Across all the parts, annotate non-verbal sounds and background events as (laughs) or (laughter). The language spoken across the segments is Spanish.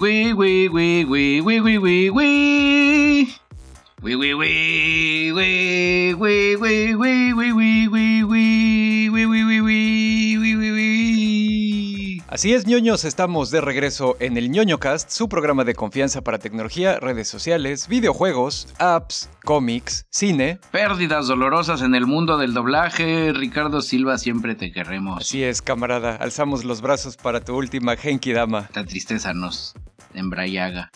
We, we, we, we, we, we, we. Así es, ñoños, estamos de regreso en el ñoño cast, su programa de confianza para tecnología, redes sociales, videojuegos, apps, cómics, cine. Pérdidas dolorosas en el mundo del doblaje. Ricardo Silva, siempre te queremos. Así es, camarada, alzamos los brazos para tu última Genki Dama. La tristeza nos embrayaga.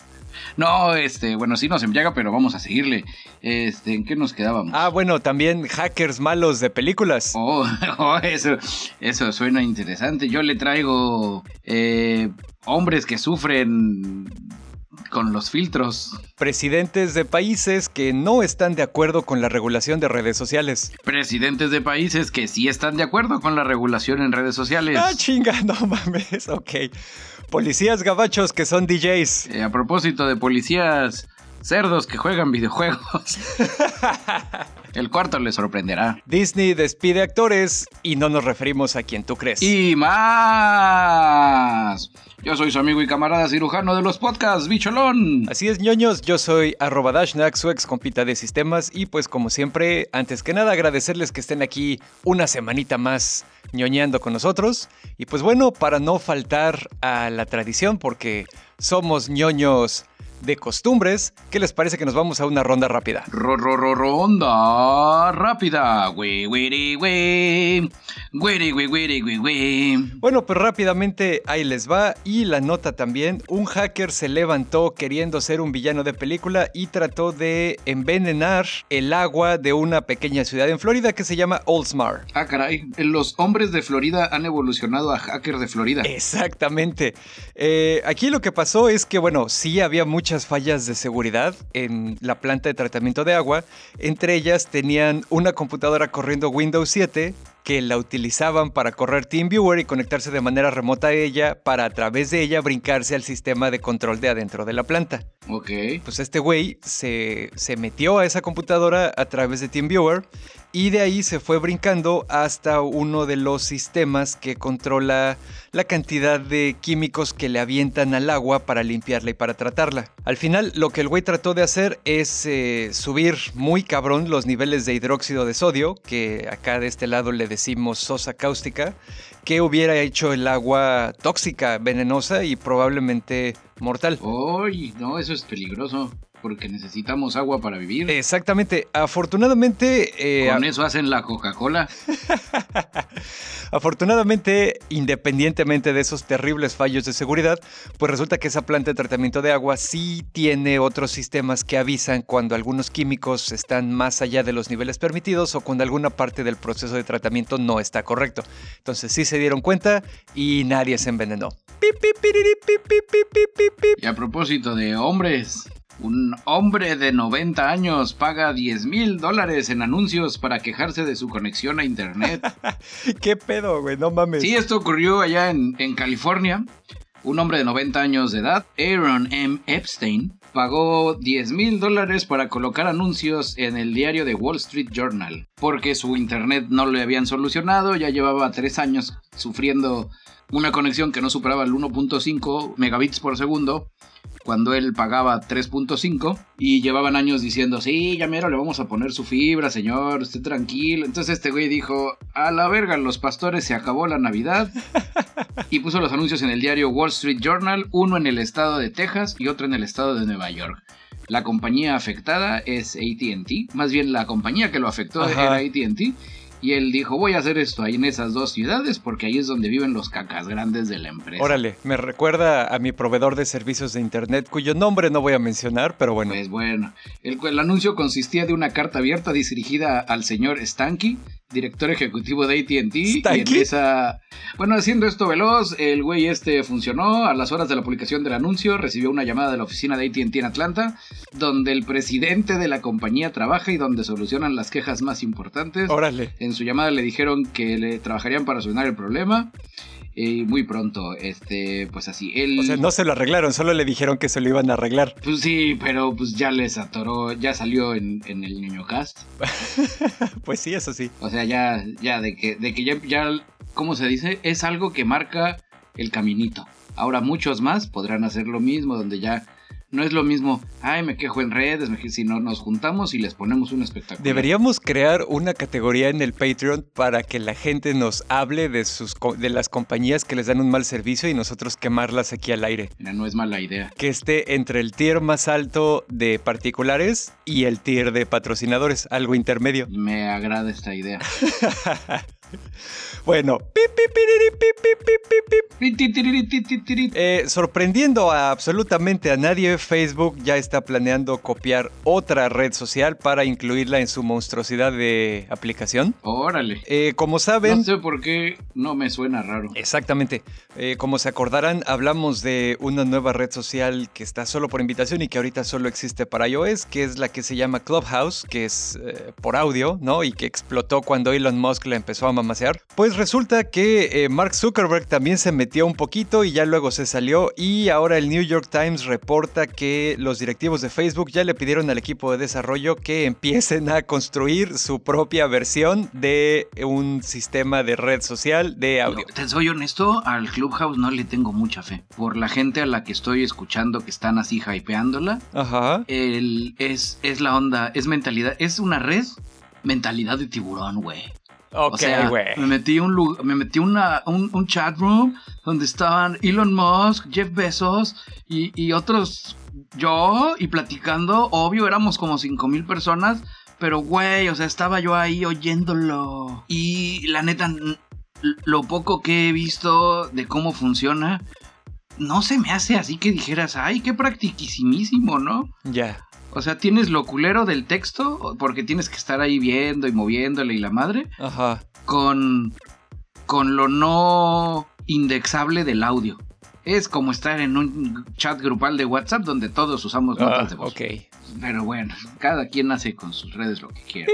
No, este, bueno, sí nos embriaga, pero vamos a seguirle. Este, ¿en qué nos quedábamos? Ah, bueno, también hackers malos de películas. Oh, (laughs) oh, eso, eso suena interesante. Yo le traigo eh, hombres que sufren con los filtros. Presidentes de países que no están de acuerdo con la regulación de redes sociales. Presidentes de países que sí están de acuerdo con la regulación en redes sociales. Ah, chinga, (laughs) no mames, ok. Policías gabachos que son DJs. Eh, a propósito de policías cerdos que juegan videojuegos. (laughs) El cuarto le sorprenderá. Disney despide actores y no nos referimos a quien tú crees. Y más. Yo soy su amigo y camarada cirujano de los podcasts, Bicholón. Así es, ñoños, yo soy arroba Dashnak, su ex compita de sistemas, y pues como siempre, antes que nada agradecerles que estén aquí una semanita más ñoñando con nosotros. Y pues bueno, para no faltar a la tradición, porque somos ñoños de costumbres, ¿qué les parece que nos vamos a una ronda rápida? Ro, ro, ro, ronda rápida. Bueno, pues rápidamente ahí les va. Y la nota también. Un hacker se levantó queriendo ser un villano de película y trató de envenenar el agua de una pequeña ciudad en Florida que se llama Oldsmar. Ah, caray. Los hombres de Florida han evolucionado a hackers de Florida. Exactamente. Eh, aquí lo que pasó es que, bueno, sí había muchas fallas de seguridad en la planta de tratamiento de agua. Entre ellas tenían una computadora corriendo Windows 7 que la utilizaban para correr TeamViewer y conectarse de manera remota a ella para a través de ella brincarse al sistema de control de adentro de la planta. Ok. Pues este güey se, se metió a esa computadora a través de TeamViewer y de ahí se fue brincando hasta uno de los sistemas que controla la cantidad de químicos que le avientan al agua para limpiarla y para tratarla. Al final lo que el güey trató de hacer es eh, subir muy cabrón los niveles de hidróxido de sodio, que acá de este lado le decimos sosa cáustica, que hubiera hecho el agua tóxica, venenosa y probablemente mortal. Uy, no, eso es peligroso. Porque necesitamos agua para vivir. Exactamente. Afortunadamente. eh, Con eso hacen la Coca-Cola. (laughs) Afortunadamente, independientemente de esos terribles fallos de seguridad, pues resulta que esa planta de tratamiento de agua sí tiene otros sistemas que avisan cuando algunos químicos están más allá de los niveles permitidos o cuando alguna parte del proceso de tratamiento no está correcto. Entonces sí se dieron cuenta y nadie se envenenó. Y a propósito de hombres, un hombre de 90 años paga 10 mil dólares en anuncios para quejarse de su conexión a internet. (laughs) ¿Qué pedo, güey? No mames. Sí, esto ocurrió allá en, en California. Un hombre de 90 años de edad, Aaron M. Epstein, pagó 10 mil dólares para colocar anuncios en el diario de Wall Street Journal, porque su internet no le habían solucionado, ya llevaba 3 años sufriendo una conexión que no superaba el 1.5 megabits por segundo, cuando él pagaba 3.5 y llevaban años diciendo, sí, ya mero le vamos a poner su fibra, señor, esté tranquilo. Entonces este güey dijo, a la verga, los pastores se acabó la Navidad (laughs) y puso los anuncios en el diario Wall Street Journal, uno en el estado de Texas y otro en el estado de Nueva York. La compañía afectada es ATT, más bien la compañía que lo afectó Ajá. era ATT. Y él dijo, voy a hacer esto ahí en esas dos ciudades porque ahí es donde viven los cacas grandes de la empresa. Órale, me recuerda a mi proveedor de servicios de internet cuyo nombre no voy a mencionar, pero bueno. Pues bueno, el, el anuncio consistía de una carta abierta dirigida al señor Stanky, director ejecutivo de AT&T. Y esa... Bueno, haciendo esto veloz, el güey este funcionó. A las horas de la publicación del anuncio, recibió una llamada de la oficina de AT&T en Atlanta, donde el presidente de la compañía trabaja y donde solucionan las quejas más importantes. Órale. En su llamada le dijeron que le trabajarían para solucionar el problema. Y muy pronto, este, pues así, él... O sea, no se lo arreglaron, solo le dijeron que se lo iban a arreglar. Pues sí, pero pues ya les atoró, ya salió en, en el ñoño cast. (laughs) pues sí, eso sí. O sea, ya, ya de que, de que ya, ya, ¿cómo se dice? Es algo que marca el caminito. Ahora muchos más podrán hacer lo mismo, donde ya no es lo mismo, ay, me quejo en redes, me sino nos juntamos y les ponemos un espectáculo. Deberíamos crear una categoría en el Patreon para que la gente nos hable de, sus, de las compañías que les dan un mal servicio y nosotros quemarlas aquí al aire. no es mala idea. Que esté entre el tier más alto de particulares y el tier de patrocinadores, algo intermedio. Me agrada esta idea. (laughs) Bueno, sorprendiendo a absolutamente a nadie, Facebook ya está planeando copiar otra red social para incluirla en su monstruosidad de aplicación. Órale. Eh, como saben... No sé por qué no me suena raro. Exactamente. Eh, como se acordarán, hablamos de una nueva red social que está solo por invitación y que ahorita solo existe para iOS, que es la que se llama Clubhouse, que es eh, por audio, ¿no? Y que explotó cuando Elon Musk la empezó a mamasear. Pues resulta que eh, Mark Zuckerberg también se metió un poquito y ya luego se salió y ahora el New York Times reporta que los directivos de Facebook ya le pidieron al equipo de desarrollo que empiecen a construir su propia versión de un sistema de red social de audio. te soy honesto, al Clubhouse no le tengo mucha fe. Por la gente a la que estoy escuchando que están así hypeándola, Ajá. El, es, es la onda, es mentalidad, es una red mentalidad de tiburón, güey. Ok, güey. me metí, un, me metí una, un, chat room donde estaban Elon Musk, Jeff Bezos y, otros, yo, y platicando. Obvio, éramos como 5 mil personas. Pero, güey, o sea, estaba yo ahí oyéndolo. Y la neta, lo poco que he visto de cómo funciona, no se me hace así que dijeras, ay, qué practiquísimísimo, ¿no? Ya. O sea, tienes lo culero del texto, porque tienes que estar ahí viendo y moviéndole y la madre. Ajá. Con, con lo no indexable del audio. Es como estar en un chat grupal de WhatsApp donde todos usamos notas de voz. Ok. Pero bueno, cada quien hace con sus redes lo que quiere.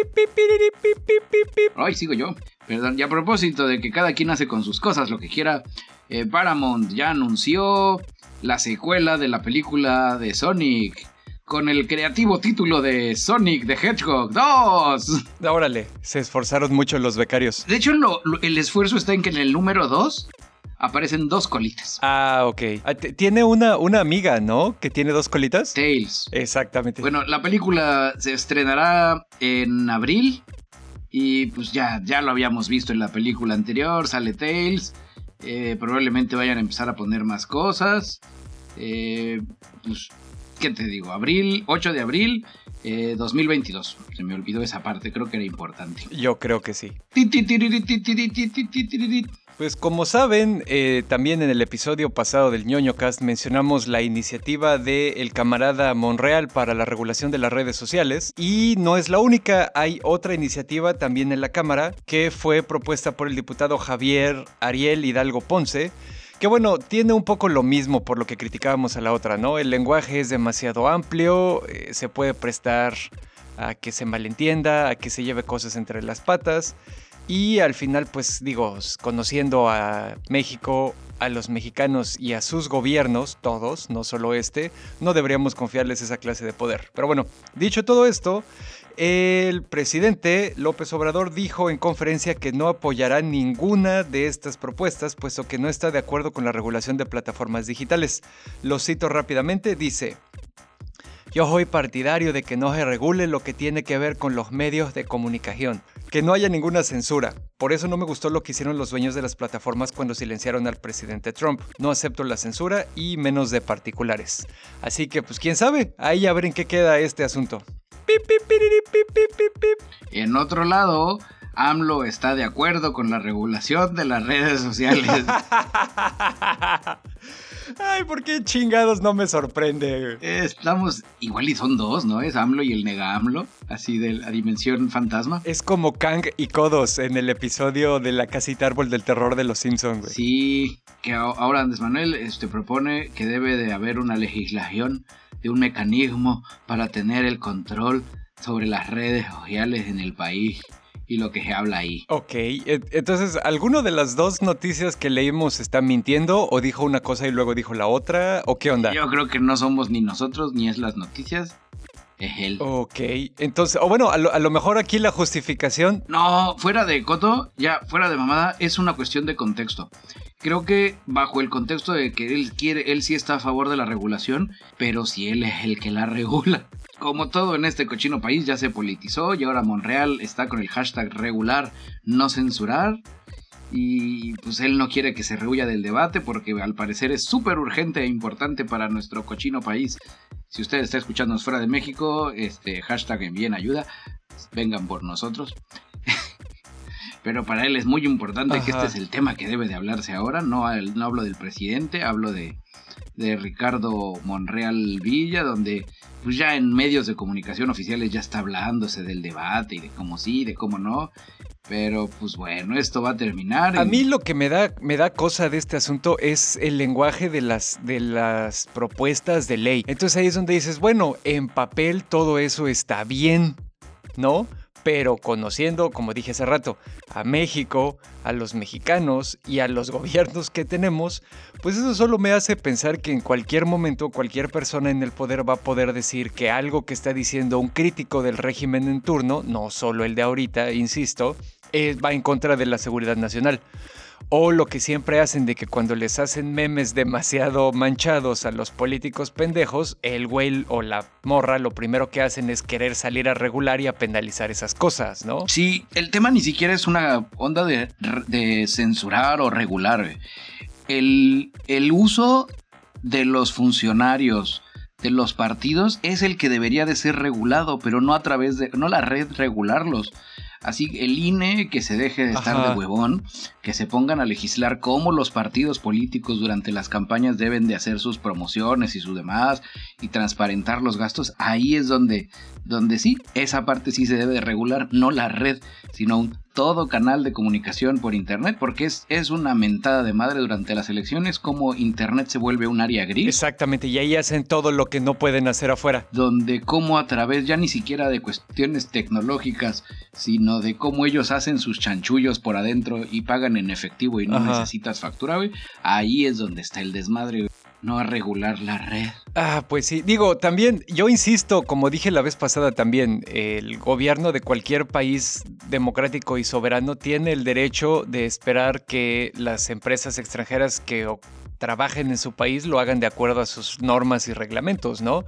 Ay, sigo yo. Perdón, y a propósito de que cada quien hace con sus cosas lo que quiera, eh, Paramount ya anunció la secuela de la película de Sonic con el creativo título de Sonic the Hedgehog 2. Órale, se esforzaron mucho los becarios. De hecho, el esfuerzo está en que en el número 2 aparecen dos colitas. Ah, ok. Ah, tiene una, una amiga, ¿no? Que tiene dos colitas. Tails. Exactamente. Bueno, la película se estrenará en abril. Y pues ya, ya lo habíamos visto en la película anterior. Sale Tails. Eh, probablemente vayan a empezar a poner más cosas. Eh, pues ¿qué te digo? Abril, 8 de abril, 2022. Eh, Se me olvidó esa parte, creo que era importante. Yo creo que sí. Pues como saben, eh, también en el episodio pasado del ñoño cast mencionamos la iniciativa del camarada Monreal para la regulación de las redes sociales y no es la única, hay otra iniciativa también en la Cámara que fue propuesta por el diputado Javier Ariel Hidalgo Ponce que bueno, tiene un poco lo mismo por lo que criticábamos a la otra, ¿no? El lenguaje es demasiado amplio, eh, se puede prestar a que se malentienda, a que se lleve cosas entre las patas. Y al final, pues digo, conociendo a México, a los mexicanos y a sus gobiernos, todos, no solo este, no deberíamos confiarles esa clase de poder. Pero bueno, dicho todo esto, el presidente López Obrador dijo en conferencia que no apoyará ninguna de estas propuestas, puesto que no está de acuerdo con la regulación de plataformas digitales. Lo cito rápidamente, dice, yo soy partidario de que no se regule lo que tiene que ver con los medios de comunicación, que no haya ninguna censura. Por eso no me gustó lo que hicieron los dueños de las plataformas cuando silenciaron al presidente Trump. No acepto la censura y menos de particulares. Así que pues quién sabe, ahí a ver en qué queda este asunto. En otro lado, AMLO está de acuerdo con la regulación de las redes sociales. (laughs) Ay, ¿por qué chingados no me sorprende? Estamos, igual y son dos, ¿no? Es AMLO y el nega AMLO, así de la dimensión fantasma. Es como Kang y Kodos en el episodio de la casita árbol del terror de los Simpsons, güey. Sí, que ahora Andrés Manuel este, propone que debe de haber una legislación de un mecanismo para tener el control sobre las redes sociales en el país y lo que se habla ahí. Ok, entonces, ¿alguno de las dos noticias que leímos está mintiendo o dijo una cosa y luego dijo la otra? ¿O qué onda? Yo creo que no somos ni nosotros ni es las noticias. Es él. Ok, entonces, o bueno, a lo, mejor aquí la justificación. No, fuera de coto, ya fuera de mamada, es una cuestión de contexto. Creo que bajo el contexto de que él quiere, él sí está a favor de la regulación, pero si él es el que la (laughs) regula. Como todo en este cochino país ya se politizó y ahora Monreal está con el hashtag regular no censurar. Y pues él no quiere que se rehuya del debate porque al parecer es súper urgente e importante para nuestro cochino país. Si usted está escuchándonos fuera de México, este hashtag envíen ayuda, vengan por nosotros. Pero para él es muy importante que este es el tema que debe de hablarse ahora. No, no hablo del presidente, hablo de, de Ricardo Monreal Villa, donde pues ya en medios de comunicación oficiales ya está hablándose del debate y de cómo sí, de cómo no. Pero pues bueno, esto va a terminar. A mí lo que me da, me da cosa de este asunto es el lenguaje de las, de las propuestas de ley. Entonces ahí es donde dices, bueno, en papel todo eso está bien, ¿no? Pero conociendo, como dije hace rato, a México, a los mexicanos y a los (laughs) gobiernos que tenemos, pues eso solo me hace pensar que en cualquier momento cualquier persona en el poder va a poder decir que algo que está diciendo un crítico del régimen en turno, no solo el de ahorita, insisto, eh, va en contra de la seguridad nacional. O lo que siempre hacen de que cuando les hacen memes demasiado manchados a los políticos pendejos, el güey o la morra lo primero que hacen es querer salir a regular y a penalizar esas cosas, ¿no? Sí, el tema ni siquiera es una onda de, censurar o regular. El, el uso de los funcionarios de los partidos es el que debería de ser regulado, pero no a través de, no la red regularlos. Así el INE que se deje de estar de huevón, que se pongan a legislar cómo los partidos políticos durante las campañas deben de hacer sus promociones y su demás y transparentar los gastos, ahí es donde, donde sí, esa parte sí se debe de regular, no la red, sino un todo canal de comunicación por Internet, porque es, es una mentada de madre durante las elecciones, como Internet se vuelve un área gris. Exactamente, y ahí hacen todo lo que no pueden hacer afuera. Donde como a través ya ni siquiera de cuestiones tecnológicas, sino de cómo ellos hacen sus chanchullos por adentro y pagan en efectivo y no necesitas factura, ahí es donde está el desmadre no a regular la red. Ah, pues sí. Digo, también, yo insisto, como dije la vez pasada también, el gobierno de cualquier país democrático y soberano tiene el derecho de esperar que las empresas extranjeras que trabajen en su país lo hagan de acuerdo a sus normas y reglamentos, ¿no?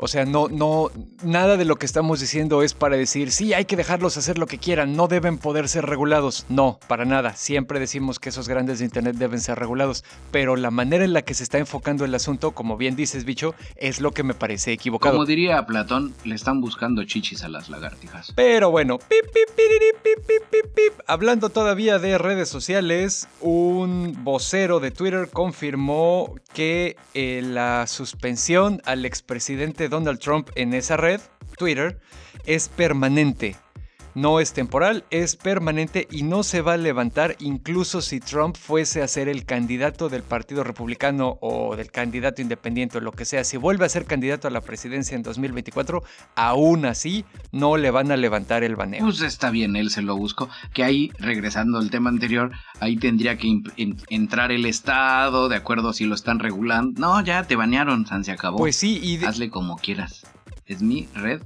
O sea, no, no, nada de lo que estamos diciendo es para decir, sí, hay que dejarlos hacer lo que quieran, no deben poder ser regulados. No, para nada. Siempre decimos que esos grandes de Internet deben ser regulados. Pero la manera en la que se está enfocando el asunto, como bien dices, bicho, es lo que me parece equivocado. Como diría Platón, le están buscando chichis a las lagartijas. Pero bueno, pip, pip, pip, pip, pip, hablando todavía de redes sociales, un vocero de Twitter confirmó que eh, la suspensión al expresidente Donald Trump en esa red, Twitter, es permanente. No es temporal, es permanente y no se va a levantar incluso si Trump fuese a ser el candidato del Partido Republicano o del candidato independiente o lo que sea. Si vuelve a ser candidato a la presidencia en 2024, aún así no le van a levantar el baneo. Pues está bien, él se lo buscó. Que ahí, regresando al tema anterior, ahí tendría que entrar el Estado, de acuerdo si lo están regulando. No, ya te banearon, San se acabó. Pues sí, y hazle como quieras. Es mi red,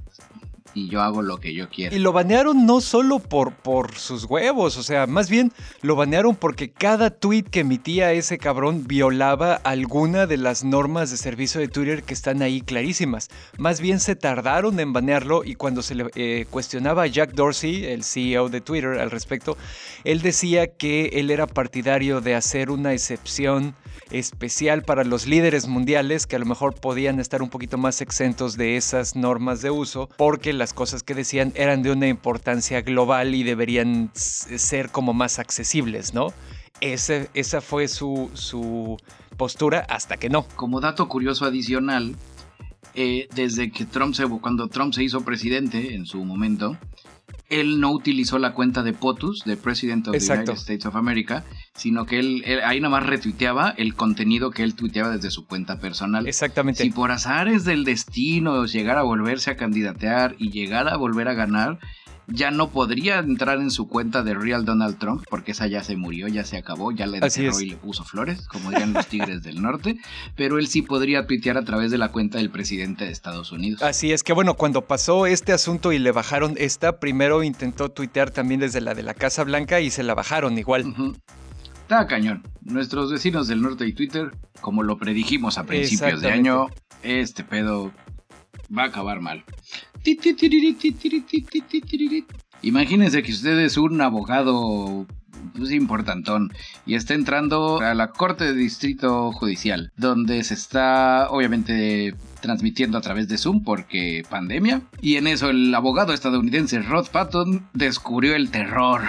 y yo hago lo que yo quiero. Y lo banearon no solo por, por sus huevos, o sea, más bien lo banearon porque cada tweet que emitía ese cabrón violaba alguna de las normas de servicio de Twitter que están ahí clarísimas. Más bien se tardaron en banearlo y cuando se le eh, cuestionaba a Jack Dorsey, el CEO de Twitter, al respecto, él decía que él era partidario de hacer una excepción especial para los líderes mundiales que a lo mejor podían estar un poquito más exentos de esas normas de uso porque las cosas que decían eran de una importancia global y deberían ser como más accesibles, ¿no? Esa fue su, su postura hasta que no. Como dato curioso adicional, eh, desde que Trump se, cuando Trump se hizo presidente en su momento, él no utilizó la cuenta de POTUS, de President of the United States of America, sino que él, ahí nada más retuiteaba el contenido que él tuiteaba desde su cuenta personal. Exactamente. Si por azares del destino llegara a volverse a candidatear y llegar a volver a ganar, ya no podría entrar en su cuenta de Real Donald Trump, porque esa ya se murió, ya se acabó, ya le enterró y le puso flores, como dirían los tigres del norte, pero él sí podría tuitear a través de la cuenta del presidente de Estados Unidos. Así es que bueno, cuando pasó este asunto y le bajaron esta, primero intentó tuitear también desde la de la Casa Blanca y se la bajaron igual. Está cañón. Nuestros vecinos del norte y Twitter, como lo predijimos a principios de año, este pedo va a acabar mal. Imagínense que usted es un abogado pues, importantón y está entrando a la Corte de Distrito Judicial, donde se está obviamente transmitiendo a través de Zoom porque pandemia. Y en eso el abogado estadounidense Rod Patton descubrió el terror,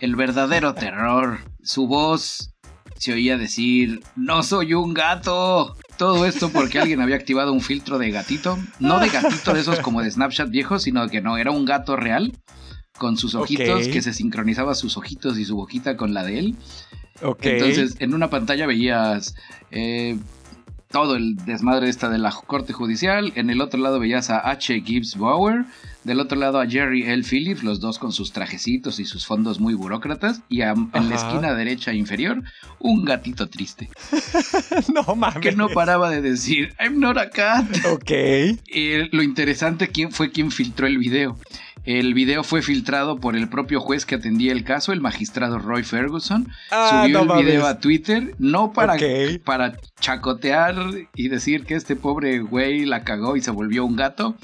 el verdadero terror. Su voz se oía decir, no soy un gato. Todo esto porque alguien había activado un filtro de gatito. No de gatito de esos como de Snapchat viejo, sino que no, era un gato real con sus ojitos, que se sincronizaba sus ojitos y su boquita con la de él. Entonces, en una pantalla veías eh, todo el desmadre esta de la corte judicial. En el otro lado veías a H. Gibbs Bauer. Del otro lado a Jerry L. Phillips, los dos con sus trajecitos y sus fondos muy burócratas. Y en la esquina derecha inferior, un gatito triste. (laughs) no mames. Que no paraba de decir, I'm not a cat. Ok. Lo interesante fue quien filtró el video. El video fue filtrado por el propio juez que atendía el caso, el magistrado Roy Ferguson. Ah, Subió el video a Twitter, no para, para chacotear y decir que este pobre güey la cagó y se volvió un gato,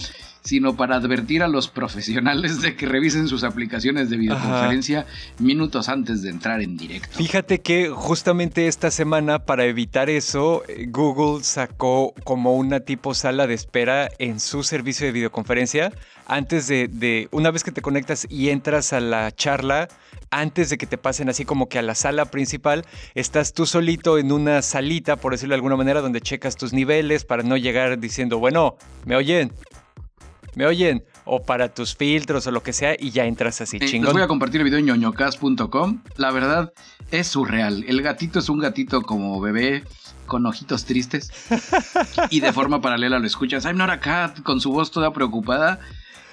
sino para advertir a los profesionales de que revisen sus aplicaciones de videoconferencia minutos antes de entrar en directo. Fíjate que justamente esta semana, para evitar eso, Google sacó como una tipo sala de espera en su servicio de videoconferencia. Antes de, una vez que te conectas y entras a la charla, antes de que te pasen así como que a la sala principal, estás tú solito en una salita, por decirlo de alguna manera, donde checas tus niveles para no llegar diciendo, bueno, ¿me oyen? ¿Me oyen? O para tus filtros o lo que sea y ya entras así, chingón. Les voy a compartir el video en ñoñocas.com. La verdad es surreal. El gatito es un gatito como bebé con ojitos tristes y de forma paralela lo escuchas. I'm not a cat con su voz toda preocupada.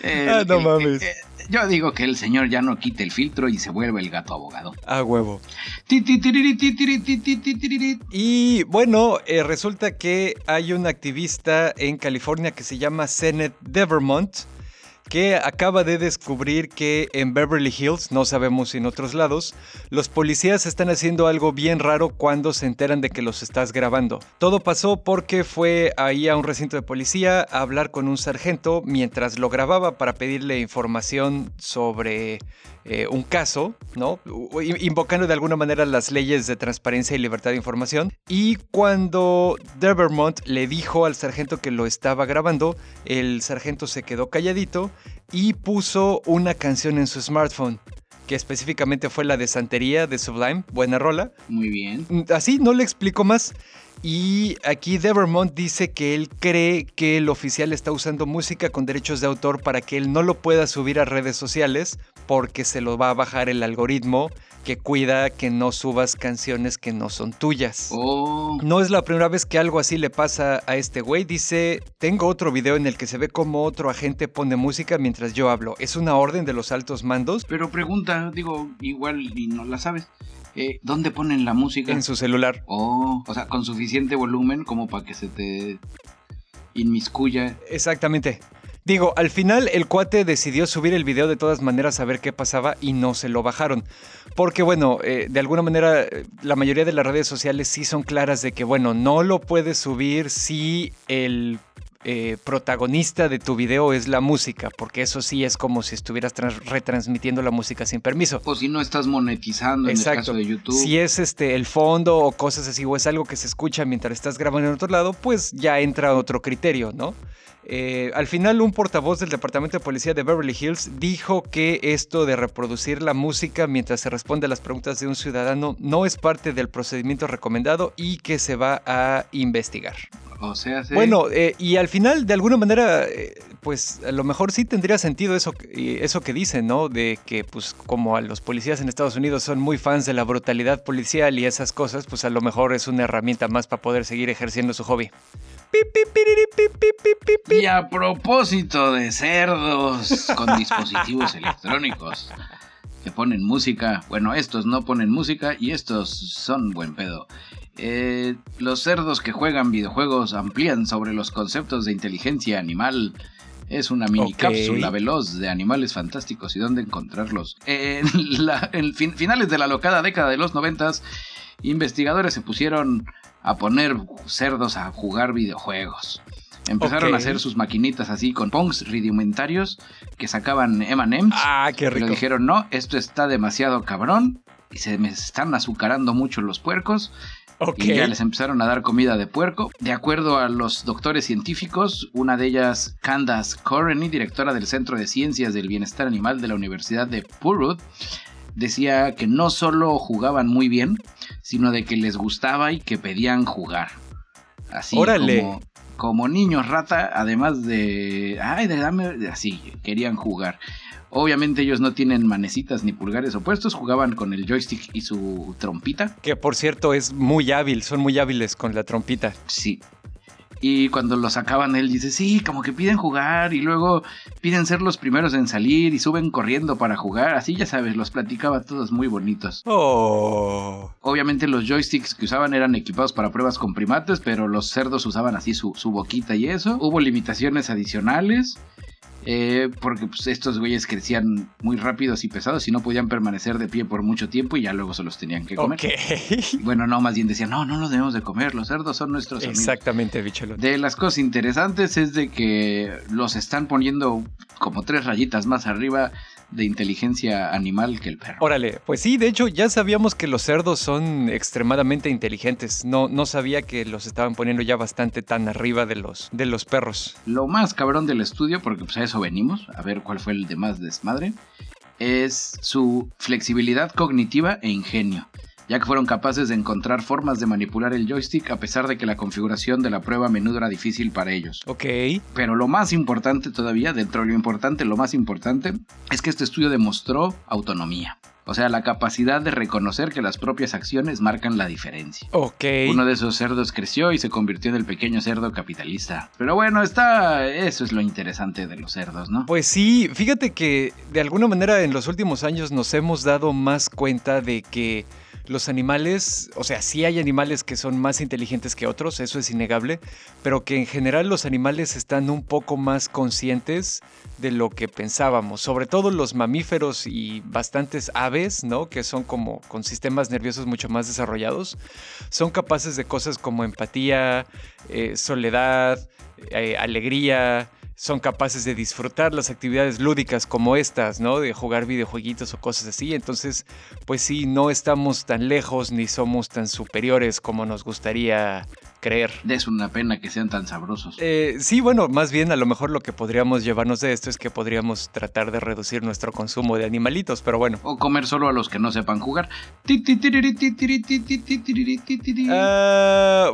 ah, no mames. Yo digo que el señor ya no quite el filtro y se vuelve el gato abogado. A huevo. Y bueno, eh, resulta que hay un activista en California que se llama Sennett Devermont que acaba de descubrir que en Beverly Hills, no sabemos si en otros lados, los policías están haciendo algo bien raro cuando se enteran de que los estás grabando. Todo pasó porque fue ahí a un recinto de policía a hablar con un sargento mientras lo grababa para pedirle información sobre eh, un caso, ¿no? Invocando de alguna manera las leyes de transparencia y libertad de información. Y cuando Devermont le dijo al sargento que lo estaba grabando, el sargento se quedó calladito y puso una canción en su smartphone que específicamente fue la de Santería de Sublime, buena rola. Muy bien. Así no le explico más. Y aquí Devermont dice que él cree que el oficial está usando música con derechos de autor para que él no lo pueda subir a redes sociales porque se lo va a bajar el algoritmo que cuida que no subas canciones que no son tuyas. Oh. No es la primera vez que algo así le pasa a este güey. Dice, tengo otro video en el que se ve como otro agente pone música mientras yo hablo. ¿Es una orden de los altos mandos? Pero pregunta, digo, igual y no la sabes. Eh, ¿Dónde ponen la música? En su celular. Oh, o sea, con suficiente volumen como para que se te inmiscuya. Exactamente. Digo, al final el cuate decidió subir el video de todas maneras a ver qué pasaba y no se lo bajaron. Porque bueno, eh, de alguna manera eh, la mayoría de las redes sociales sí son claras de que bueno, no lo puedes subir si el eh, protagonista de tu video es la música, porque eso sí es como si estuvieras retransmitiendo la música sin permiso. O si no estás monetizando en el caso de YouTube. Si es este el fondo o cosas así, o es algo que se escucha mientras estás grabando en otro lado, pues ya entra otro criterio, ¿no? Eh, al final, un portavoz del Departamento de Policía de Beverly Hills dijo que esto de reproducir la música mientras se responde a las preguntas de un ciudadano no es parte del procedimiento recomendado y que se va a investigar. O sea, Bueno, eh, y al final, de alguna manera, eh, pues a lo mejor sí tendría sentido eso, eso que dicen, ¿no? De que, pues, como a los policías en Estados Unidos son muy fans de la brutalidad policial y esas cosas, pues a lo mejor es una herramienta más para poder seguir ejerciendo su hobby. Y a propósito de cerdos con dispositivos electrónicos que ponen música, bueno, estos no ponen música y estos son buen pedo. Eh, los cerdos que juegan videojuegos amplían sobre los conceptos de inteligencia animal. Es una mini cápsula veloz de animales fantásticos y dónde encontrarlos. En, finales de la locada década de los noventas, investigadores se pusieron a poner cerdos a jugar videojuegos. Empezaron a hacer sus maquinitas así con pongs rudimentarios que sacaban M&M's. Ah, qué rico. Pero dijeron, no, esto está demasiado cabrón y se me están azucarando mucho los puercos. Y ya les empezaron a dar comida de puerco. De acuerdo a los doctores científicos, una de ellas, Candace Correny, directora del Centro de Ciencias del Bienestar Animal de la Universidad de Purwood, decía que no solo jugaban muy bien, sino de que les gustaba y que pedían jugar. Así como como niños rata, además de, ay, de dame, así, querían jugar. Obviamente ellos no tienen manecitas ni pulgares opuestos, jugaban con el joystick y su trompita. Que por cierto es muy hábil, son muy hábiles con la trompita. Sí, y cuando los sacaban, él dice, sí, como que piden jugar y luego piden ser los primeros en salir y suben corriendo para jugar. Así ya sabes, los platicaba todos muy bonitos. Oh. Obviamente los joysticks que usaban eran equipados para pruebas con primates, pero los cerdos usaban así su, su boquita y eso. Hubo limitaciones adicionales. Eh, porque pues, estos güeyes crecían muy rápidos y pesados y no podían permanecer de pie por mucho tiempo y ya luego se los tenían que comer. (laughs) Bueno, no, más bien decían, no, no los debemos de comer, los cerdos son nuestros amigos. Exactamente. De las cosas interesantes es de que los están poniendo como tres rayitas más arriba de inteligencia animal que el perro. Órale, pues sí, de hecho ya sabíamos que los cerdos son extremadamente inteligentes. No, no sabía que los estaban poniendo ya bastante tan arriba de los, de los perros. Lo más cabrón del estudio, porque pues a eso venimos, a ver cuál fue el de más desmadre, es su flexibilidad cognitiva e ingenio ya que fueron capaces de encontrar formas de manipular el joystick a pesar de que la configuración de la prueba a menudo era difícil para ellos. Ok. Pero lo más importante todavía, dentro de lo importante, lo más importante, es que este estudio demostró autonomía. O sea, la capacidad de reconocer que las propias acciones marcan la diferencia. Ok. Uno de esos cerdos creció y se convirtió en el pequeño cerdo capitalista. Pero bueno, está. Eso es lo interesante de los cerdos, ¿no? Pues sí, fíjate que de alguna manera en los últimos años nos hemos dado más cuenta de que los animales, o sea, sí hay animales que son más inteligentes que otros, eso es innegable, pero que en general los animales están un poco más conscientes de lo que pensábamos, sobre todo los mamíferos y bastantes aves, ¿no? Que son como con sistemas nerviosos mucho más desarrollados, son capaces de cosas como empatía, eh, soledad, eh, alegría, son capaces de disfrutar las actividades lúdicas como estas, ¿no? De jugar videojueguitos o cosas así. Entonces, pues sí, no estamos tan lejos ni somos tan superiores como nos gustaría creer. Es una pena que sean tan sabrosos. Eh, sí, bueno, más bien a lo mejor lo que podríamos llevarnos de esto es que podríamos tratar de reducir nuestro consumo de animalitos, pero bueno. O comer solo a los que no sepan jugar.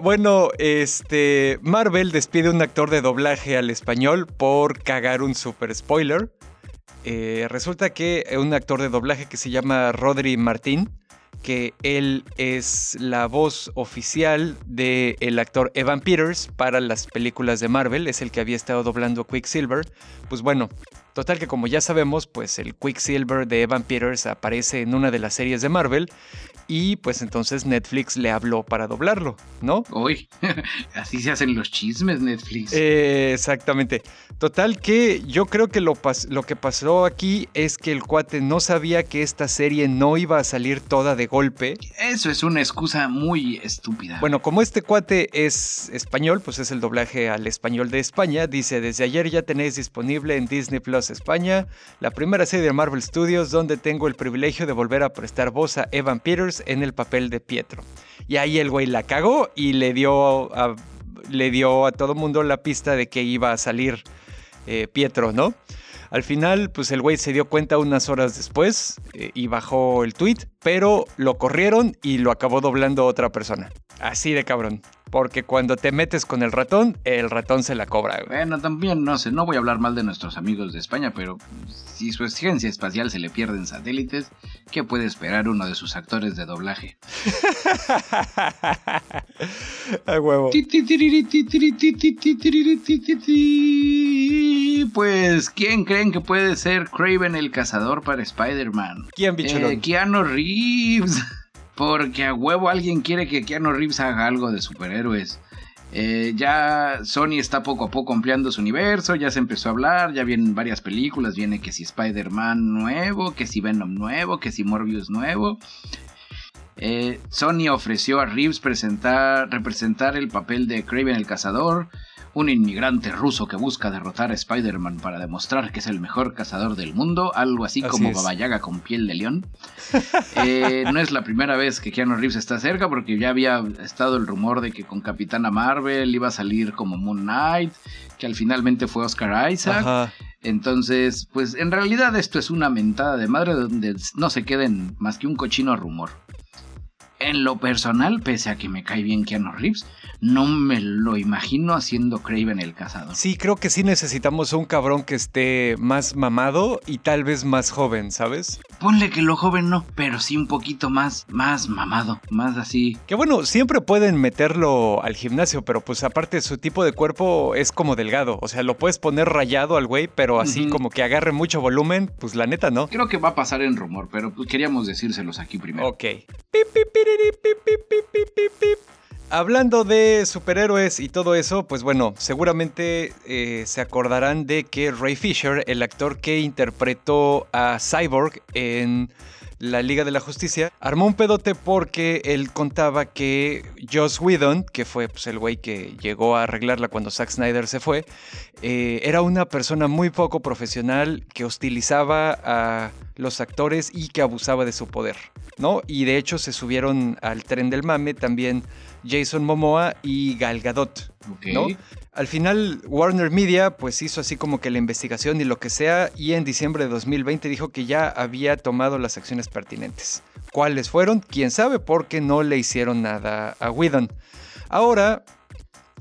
bueno, este Marvel despide un actor de doblaje al español por cagar un super spoiler. resulta que un actor de doblaje que se llama Rodri Martín que él es la voz oficial del el actor Evan Peters para las películas de Marvel, es el que había estado doblando a Quicksilver. Pues bueno, total que como ya sabemos, pues el Quicksilver de Evan Peters aparece en una de las series de Marvel y pues entonces Netflix le habló para doblarlo, ¿no? Uy, (laughs) así se hacen los chismes Netflix. Eh, exactamente. Total que yo creo que lo, lo que pasó aquí es que el cuate no sabía que esta serie no iba a salir toda de golpe. Eso es una excusa muy estúpida. Bueno, como este cuate es español, pues es el doblaje al español de España, dice, desde ayer ya tenéis disponible en Disney Plus España la primera serie de Marvel Studios donde tengo el privilegio de volver a prestar voz a Evan Peters en el papel de Pietro. Y ahí el güey la cagó y le dio a, le dio a todo mundo la pista de que iba a salir eh, Pietro, ¿no? Al final, pues el güey se dio cuenta unas horas después eh, y bajó el tweet, pero lo corrieron y lo acabó doblando otra persona. Así de cabrón. Porque cuando te metes con el ratón, el ratón se la cobra. Bueno, también no sé, no voy a hablar mal de nuestros amigos de España, pero si su exigencia espacial se le pierden satélites, ¿qué puede esperar uno de sus actores de doblaje? (laughs) A huevo. Pues, ¿quién creen que puede ser Craven el cazador para Spider-Man? ¿Quién, bicholón? Eh, Keanu Reeves. (laughs) Porque a huevo alguien quiere que Keanu Reeves haga algo de superhéroes. Eh, ya Sony está poco a poco ampliando su universo, ya se empezó a hablar, ya vienen varias películas, viene que si Spider-Man nuevo, que si Venom nuevo, que si Morbius nuevo. Eh, Sony ofreció a Reeves presentar, representar el papel de Craven el Cazador, un inmigrante ruso que busca derrotar a Spider-Man para demostrar que es el mejor cazador del mundo, algo así, como Baba Yaga con piel de león. (laughs) Eh, no es la primera vez que Keanu Reeves está cerca, porque ya había estado el rumor de que con Capitana Marvel iba a salir como Moon Knight, que al finalmente fue Oscar Isaac. Entonces, pues en realidad esto es una mentada de madre donde no se queden más que un cochino rumor. En lo personal, pese a que me cae bien Keanu Reeves, no me lo imagino haciendo Craven el cazador. Sí, creo que sí necesitamos un cabrón que esté más mamado y tal vez más joven, ¿sabes? Ponle que lo joven no, pero sí un poquito más, más mamado, más así. Que bueno, siempre pueden meterlo al gimnasio, pero pues aparte su tipo de cuerpo es como delgado. O sea, lo puedes poner rayado al güey, pero así como que agarre mucho volumen, pues la neta, ¿no? Creo que va a pasar en rumor, pero pues queríamos decírselos aquí primero. Ok. Hablando de superhéroes y todo eso, pues bueno, seguramente eh, se acordarán de que Ray Fisher, el actor que interpretó a Cyborg en la Liga de la Justicia, armó un pedote porque él contaba que Joss Whedon, que fue pues, el güey que llegó a arreglarla cuando Zack Snyder se fue, eh, era una persona muy poco profesional que hostilizaba a los actores y que abusaba de su poder, ¿no? Y de hecho se subieron al tren del mame también Jason Momoa y Gal Gadot, ¿no? Al final Warner Media pues hizo así como que la investigación y lo que sea y en diciembre de 2020 dijo que ya había tomado las acciones pertinentes. ¿Cuáles fueron? Quién sabe porque no le hicieron nada a Whedon. Ahora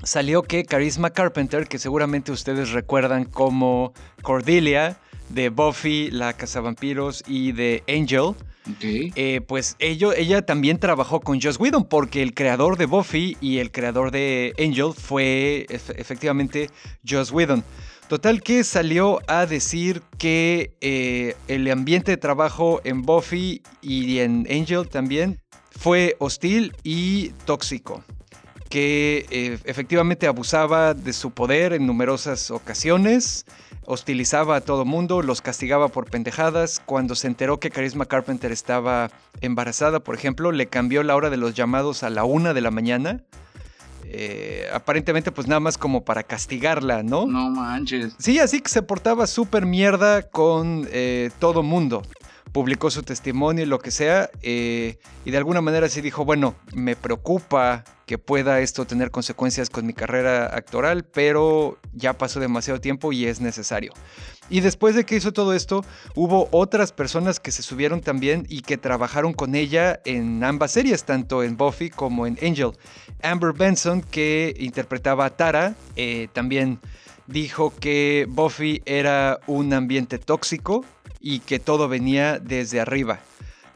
salió que Charisma Carpenter, que seguramente ustedes recuerdan como Cordelia de Buffy, la Cazavampiros y de Angel, eh, pues ella también trabajó con Joss Whedon porque el creador de Buffy y el creador de Angel fue efectivamente Joss Whedon. Total que salió a decir que eh, el ambiente de trabajo en Buffy y en Angel también fue hostil y tóxico que eh, efectivamente abusaba de su poder en numerosas ocasiones, hostilizaba a todo mundo, los castigaba por pendejadas. Cuando se enteró que Charisma Carpenter estaba embarazada, por ejemplo, le cambió la hora de los llamados a la una de la mañana. Eh, aparentemente, pues nada más como para castigarla, ¿no? No manches. Sí, así que se portaba súper mierda con eh, todo mundo publicó su testimonio y lo que sea, eh, y de alguna manera sí dijo, bueno, me preocupa que pueda esto tener consecuencias con mi carrera actoral, pero ya pasó demasiado tiempo y es necesario. Y después de que hizo todo esto, hubo otras personas que se subieron también y que trabajaron con ella en ambas series, tanto en Buffy como en Angel. Amber Benson, que interpretaba a Tara, eh, también dijo que Buffy era un ambiente tóxico y que todo venía desde arriba.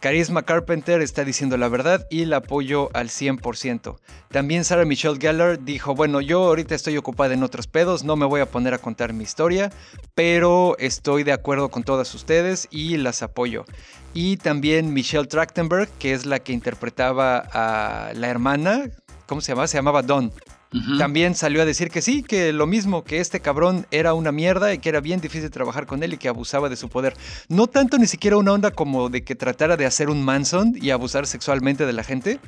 Charisma Carpenter está diciendo la verdad y la apoyo al 100%. También Sarah Michelle Gellar dijo, bueno, yo ahorita estoy ocupada en otros pedos, no me voy a poner a contar mi historia, pero estoy de acuerdo con todas ustedes y las apoyo. Y también Michelle Trachtenberg, que es la que interpretaba a la hermana, ¿cómo se llamaba? Se llamaba También salió a decir que sí, que lo mismo, que este cabrón era una mierda y que era bien difícil trabajar con él y que abusaba de su poder. No tanto ni siquiera una onda como de que tratara de hacer un Manson y abusar sexualmente de la gente,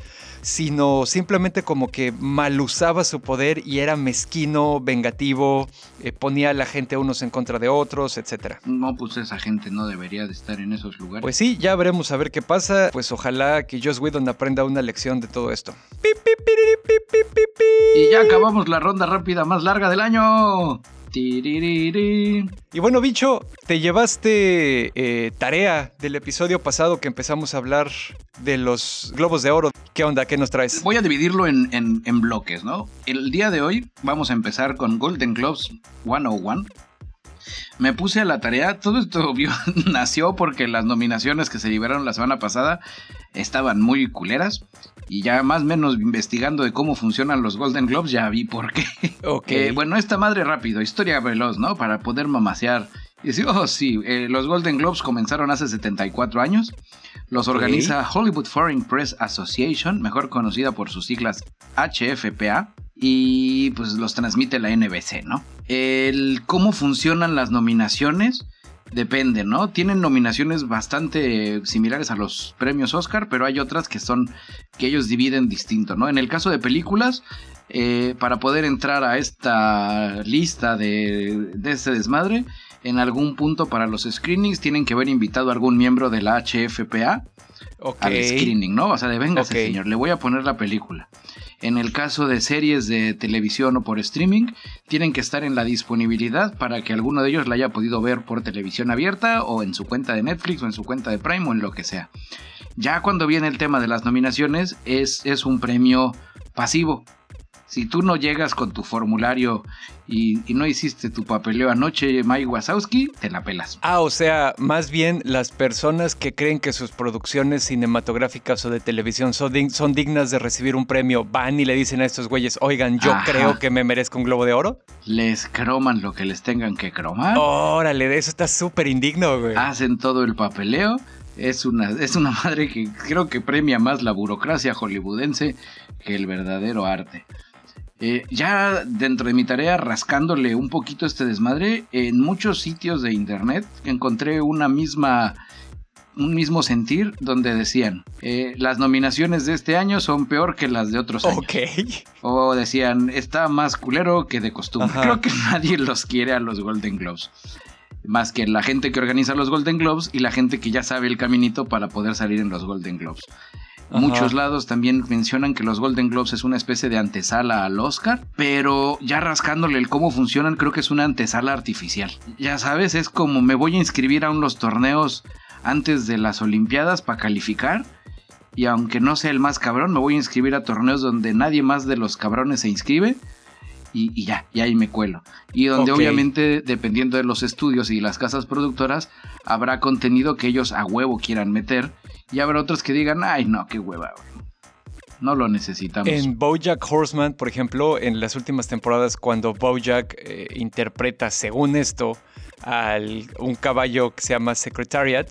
sino simplemente como que mal usaba su poder y era mezquino, vengativo, eh, ponía a la gente unos en contra de otros, etc. No, pues esa gente no debería de estar en esos lugares. Pues sí, ya veremos a ver qué pasa. Pues ojalá que Joss Whedon aprenda una lección de todo esto. Y ya acabamos la ronda rápida más larga del año. Y bueno, bicho, te llevaste eh, tarea del episodio pasado que empezamos a hablar de los globos de oro. ¿Qué onda? ¿Qué nos traes? Voy a dividirlo en, en bloques, ¿no? El día de hoy vamos a empezar con Golden Globes 101 me puse a la tarea. Todo esto (laughs) nació porque las nominaciones que se liberaron la semana pasada estaban muy culeras. Y ya más o menos investigando de cómo funcionan los Golden Globes, ya vi por qué. (laughs) Ok. bueno, esta madre rápido, historia veloz, ¿no? Para poder mamasear. Y decir, oh sí, eh, los Golden Globes comenzaron hace 74 años. Los organiza Hollywood Foreign Press Association, mejor conocida por sus siglas HFPA y pues los transmite la NBC, ¿no? El cómo funcionan las nominaciones depende, ¿no? Tienen nominaciones bastante similares a los premios Oscar, pero hay otras que son que ellos dividen distinto, ¿no? En el caso de películas, eh, para poder entrar a esta lista de, de este desmadre, en algún punto para los screenings tienen que haber invitado a algún miembro de la HFPA al screening, ¿no? O sea, de venga, señor, le voy a poner la película. En el caso de series de televisión o por streaming, tienen que estar en la disponibilidad para que alguno de ellos la haya podido ver por televisión abierta o en su cuenta de Netflix o en su cuenta de Prime o en lo que sea. Ya cuando viene el tema de las nominaciones, es, es un premio pasivo. Si tú no llegas con tu formulario y, no hiciste tu papeleo anoche, Mike Wazowski, te la pelas. Ah, o sea, más bien las personas que creen que sus producciones cinematográficas o de televisión son, son dignas de recibir un premio, van y le dicen a estos güeyes, oigan, yo creo que me merezco un globo de oro. Les croman lo que les tengan que cromar. Órale, de eso está súper indigno, güey. Hacen todo el papeleo. Es una, es una madre que creo que premia más la burocracia hollywoodense que el verdadero arte. Eh, ya dentro de mi tarea, rascándole un poquito este desmadre, en muchos sitios de internet encontré una misma un mismo sentir donde decían eh, las nominaciones de este año son peor que las de otros años. Ok. O decían está más culero que de costumbre. Creo que (laughs) nadie los quiere a los Golden Globes. Más que la gente que organiza los Golden Globes y la gente que ya sabe el caminito para poder salir en los Golden Globes. Muchos lados también mencionan que los Golden Globes es una especie de antesala al Oscar, pero ya rascándole el cómo funcionan, creo que es una antesala artificial. Ya sabes, es como me voy a inscribir a unos torneos antes de las Olimpiadas para calificar. Y aunque no sea el más cabrón, me voy a inscribir a torneos donde nadie más de los cabrones se inscribe. Y, ya, y ahí me cuelo. Y donde obviamente, dependiendo de los estudios y las casas productoras, habrá contenido que ellos a huevo quieran meter y habrá otros que digan, ay, no, qué hueva, No lo necesitamos. En Bojack Horseman, por ejemplo, en las últimas temporadas, cuando Bojack eh, interpreta, según esto, a un caballo que se llama Secretariat,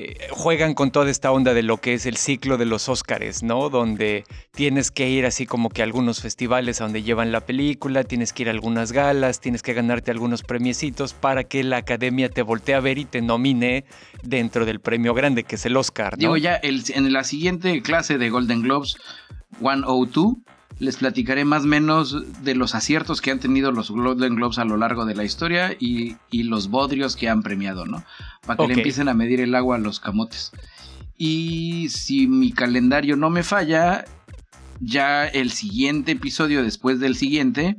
eh, juegan con toda esta onda de lo que es el ciclo de los Óscares, ¿no? Donde tienes que ir así como que a algunos festivales a donde llevan la película, tienes que ir a algunas galas, tienes que ganarte algunos premiecitos para que la academia te voltee a ver y te nomine dentro del premio grande, que es el Oscar, ¿no? Digo, ya en la siguiente clase de Golden Globes 102 les platicaré más o menos de los aciertos que han tenido los Golden Globes a lo largo de la historia y, los bodrios que han premiado, ¿no? Para que le empiecen a medir el agua a los camotes. Y si mi calendario no me falla, ya el siguiente episodio después del siguiente,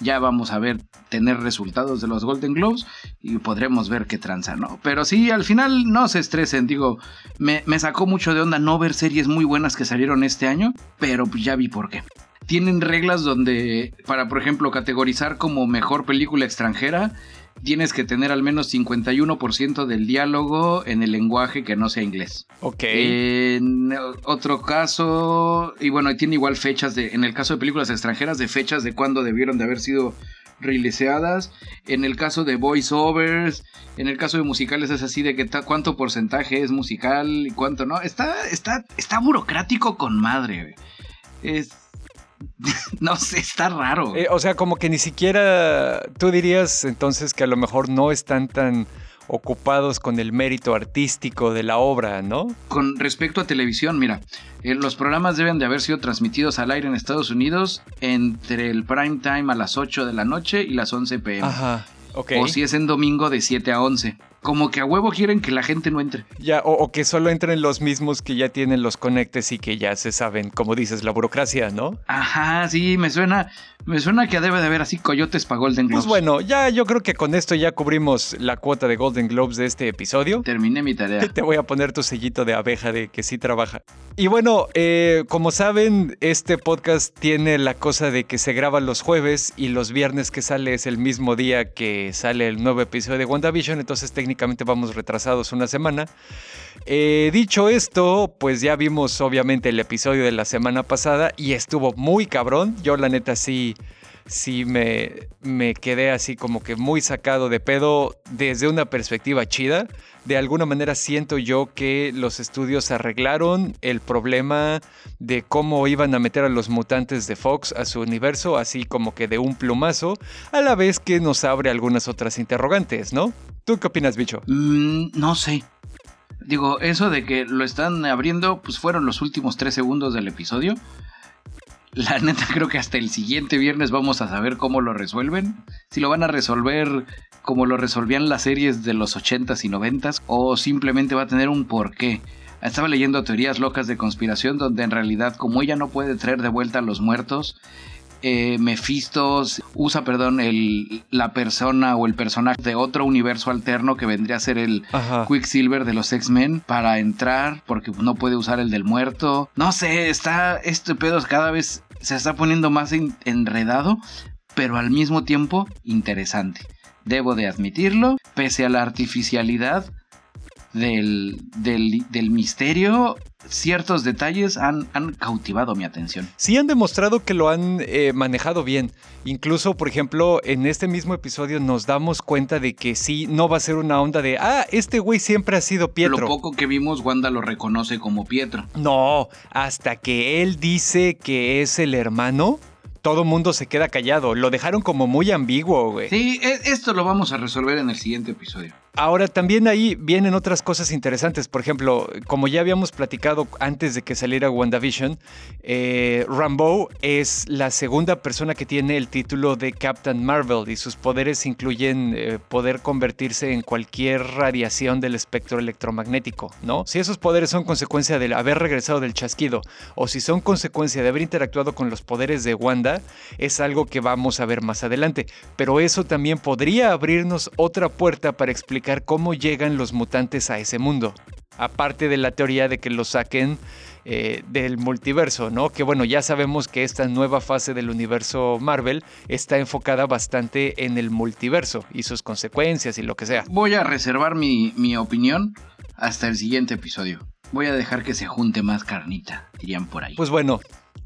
ya vamos a ver tener resultados de los Golden Globes y podremos ver qué tranza, ¿no? Pero sí, al final no se estresen, digo, me, me sacó mucho de onda no ver series muy buenas que salieron este año, pero pues ya vi por qué tienen reglas donde, para por ejemplo, categorizar como mejor película extranjera, tienes que tener al menos 51% del diálogo en el lenguaje que no sea inglés. Ok. En otro caso, y bueno, tiene igual fechas de, en el caso de películas extranjeras, de fechas de cuándo debieron de haber sido releaseadas. En el caso de voiceovers, en el caso de musicales es así de que cuánto porcentaje es musical y cuánto no. Está, está, está burocrático con madre. Es, (laughs) no sé, está raro. Eh, o sea, como que ni siquiera tú dirías entonces que a lo mejor no están tan ocupados con el mérito artístico de la obra, ¿no? Con respecto a televisión, mira, eh, los programas deben de haber sido transmitidos al aire en Estados Unidos entre el prime time a las 8 de la noche y las 11 pm. Ajá, ok. O si es en domingo de 7 a 11 como que a huevo quieren que la gente no entre. Ya, o, que solo entren los mismos que ya tienen los conectes y que ya se saben, como dices, la burocracia, ¿no? Ajá, sí, me suena, me suena que debe de haber así coyotes para Golden pues Globes. Pues bueno, ya yo creo que con esto ya cubrimos la cuota de Golden Globes de este episodio. Terminé mi tarea. Te voy a poner tu sellito de abeja de que sí trabaja. Y bueno, eh, como saben, este podcast tiene la cosa de que se graba los jueves y los viernes que sale es el mismo día que sale el nuevo episodio de WandaVision, entonces técnicamente técnicamente vamos retrasados una semana. Eh, dicho esto, pues ya vimos obviamente el episodio de la semana pasada y estuvo muy cabrón. Yo la neta sí, sí me, me quedé así como que muy sacado de pedo desde una perspectiva chida. De alguna manera siento yo que los estudios arreglaron el problema de cómo iban a meter a los mutantes de Fox a su universo, así como que de un plumazo, a la vez que nos abre algunas otras interrogantes, ¿no? ¿Tú qué opinas, bicho? Mm, no sé. Digo, eso de que lo están abriendo, pues fueron los últimos tres segundos del episodio. La neta creo que hasta el siguiente viernes vamos a saber cómo lo resuelven. Si lo van a resolver como lo resolvían las series de los 80s y 90s o simplemente va a tener un porqué. Estaba leyendo teorías locas de conspiración donde en realidad como ella no puede traer de vuelta a los muertos, eh, Mephisto usa, perdón, el, la persona o el personaje de otro universo alterno que vendría a ser el Quicksilver de los X-Men para entrar porque no puede usar el del muerto. No sé, está este pedo cada vez se está poniendo más enredado, pero al mismo tiempo interesante. Debo de admitirlo, pese a la artificialidad del, del, misterio, ciertos detalles han, han, cautivado mi atención. Sí han demostrado que lo han eh, manejado bien. Incluso, por ejemplo, en este mismo episodio nos damos cuenta de que sí, no va a ser una onda de, ah, este güey siempre ha sido Pietro. Lo poco que vimos, Wanda lo reconoce como Pietro. No, hasta que él dice que es el hermano todo mundo se queda callado. Lo dejaron como muy ambiguo, güey. Sí, e, esto lo vamos a resolver en el siguiente episodio. Ahora, también ahí vienen otras cosas interesantes. Por ejemplo, como ya habíamos platicado antes de que saliera WandaVision, eh, Rambo es la segunda persona que tiene el título de Captain Marvel y sus poderes incluyen eh, poder convertirse en cualquier radiación del espectro electromagnético, ¿no? Si esos poderes son consecuencia de haber regresado del chasquido o si son consecuencia de haber interactuado con los poderes de Wanda, es algo que vamos a ver más adelante. Pero eso también podría abrirnos otra puerta para explicar cómo llegan los mutantes a ese mundo. Aparte de la teoría de que los saquen eh, del multiverso, ¿no? Que bueno, ya sabemos que esta nueva fase del universo Marvel está enfocada bastante en el multiverso y sus consecuencias y lo que sea. Voy a reservar mi, opinión hasta el siguiente episodio. Voy a dejar que se junte más carnita, dirían por ahí. Pues bueno,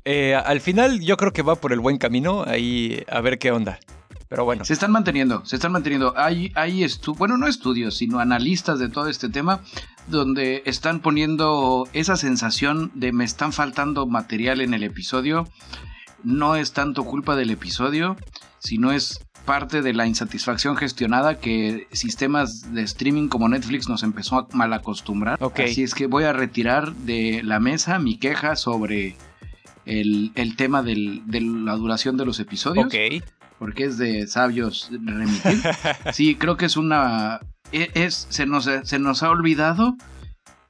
eh, al final yo creo que va por el buen camino, ahí a ver qué onda. Pero bueno. Se están manteniendo, se están manteniendo. Hay, hay bueno, no estudios, sino analistas de todo este tema, donde están poniendo esa sensación de me están faltando material en el episodio. No es tanto culpa del episodio, sino es parte de la insatisfacción gestionada que sistemas de streaming como Netflix nos empezó a mal acostumbrar. Así es que voy a retirar de la mesa mi queja sobre el, tema de la duración de los episodios. Ok porque es de sabios remitir. (laughs) Sí, creo que es una... E, es, se, nos, se nos ha olvidado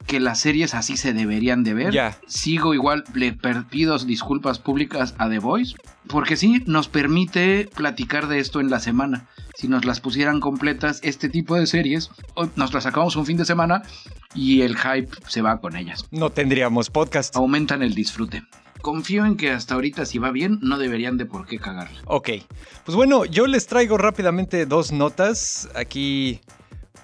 que las series así se deberían de ver. Ya. Sigo igual, le pido disculpas públicas a The Voice, porque sí nos permite platicar de esto en la semana. Si nos las pusieran completas, este tipo de series, nos las sacamos un fin de semana y el hype se va con ellas. No tendríamos podcast. Aumentan el disfrute confío en que hasta ahorita si va bien, no deberían de por qué cagarla. Ok, pues bueno, yo les traigo rápidamente dos notas aquí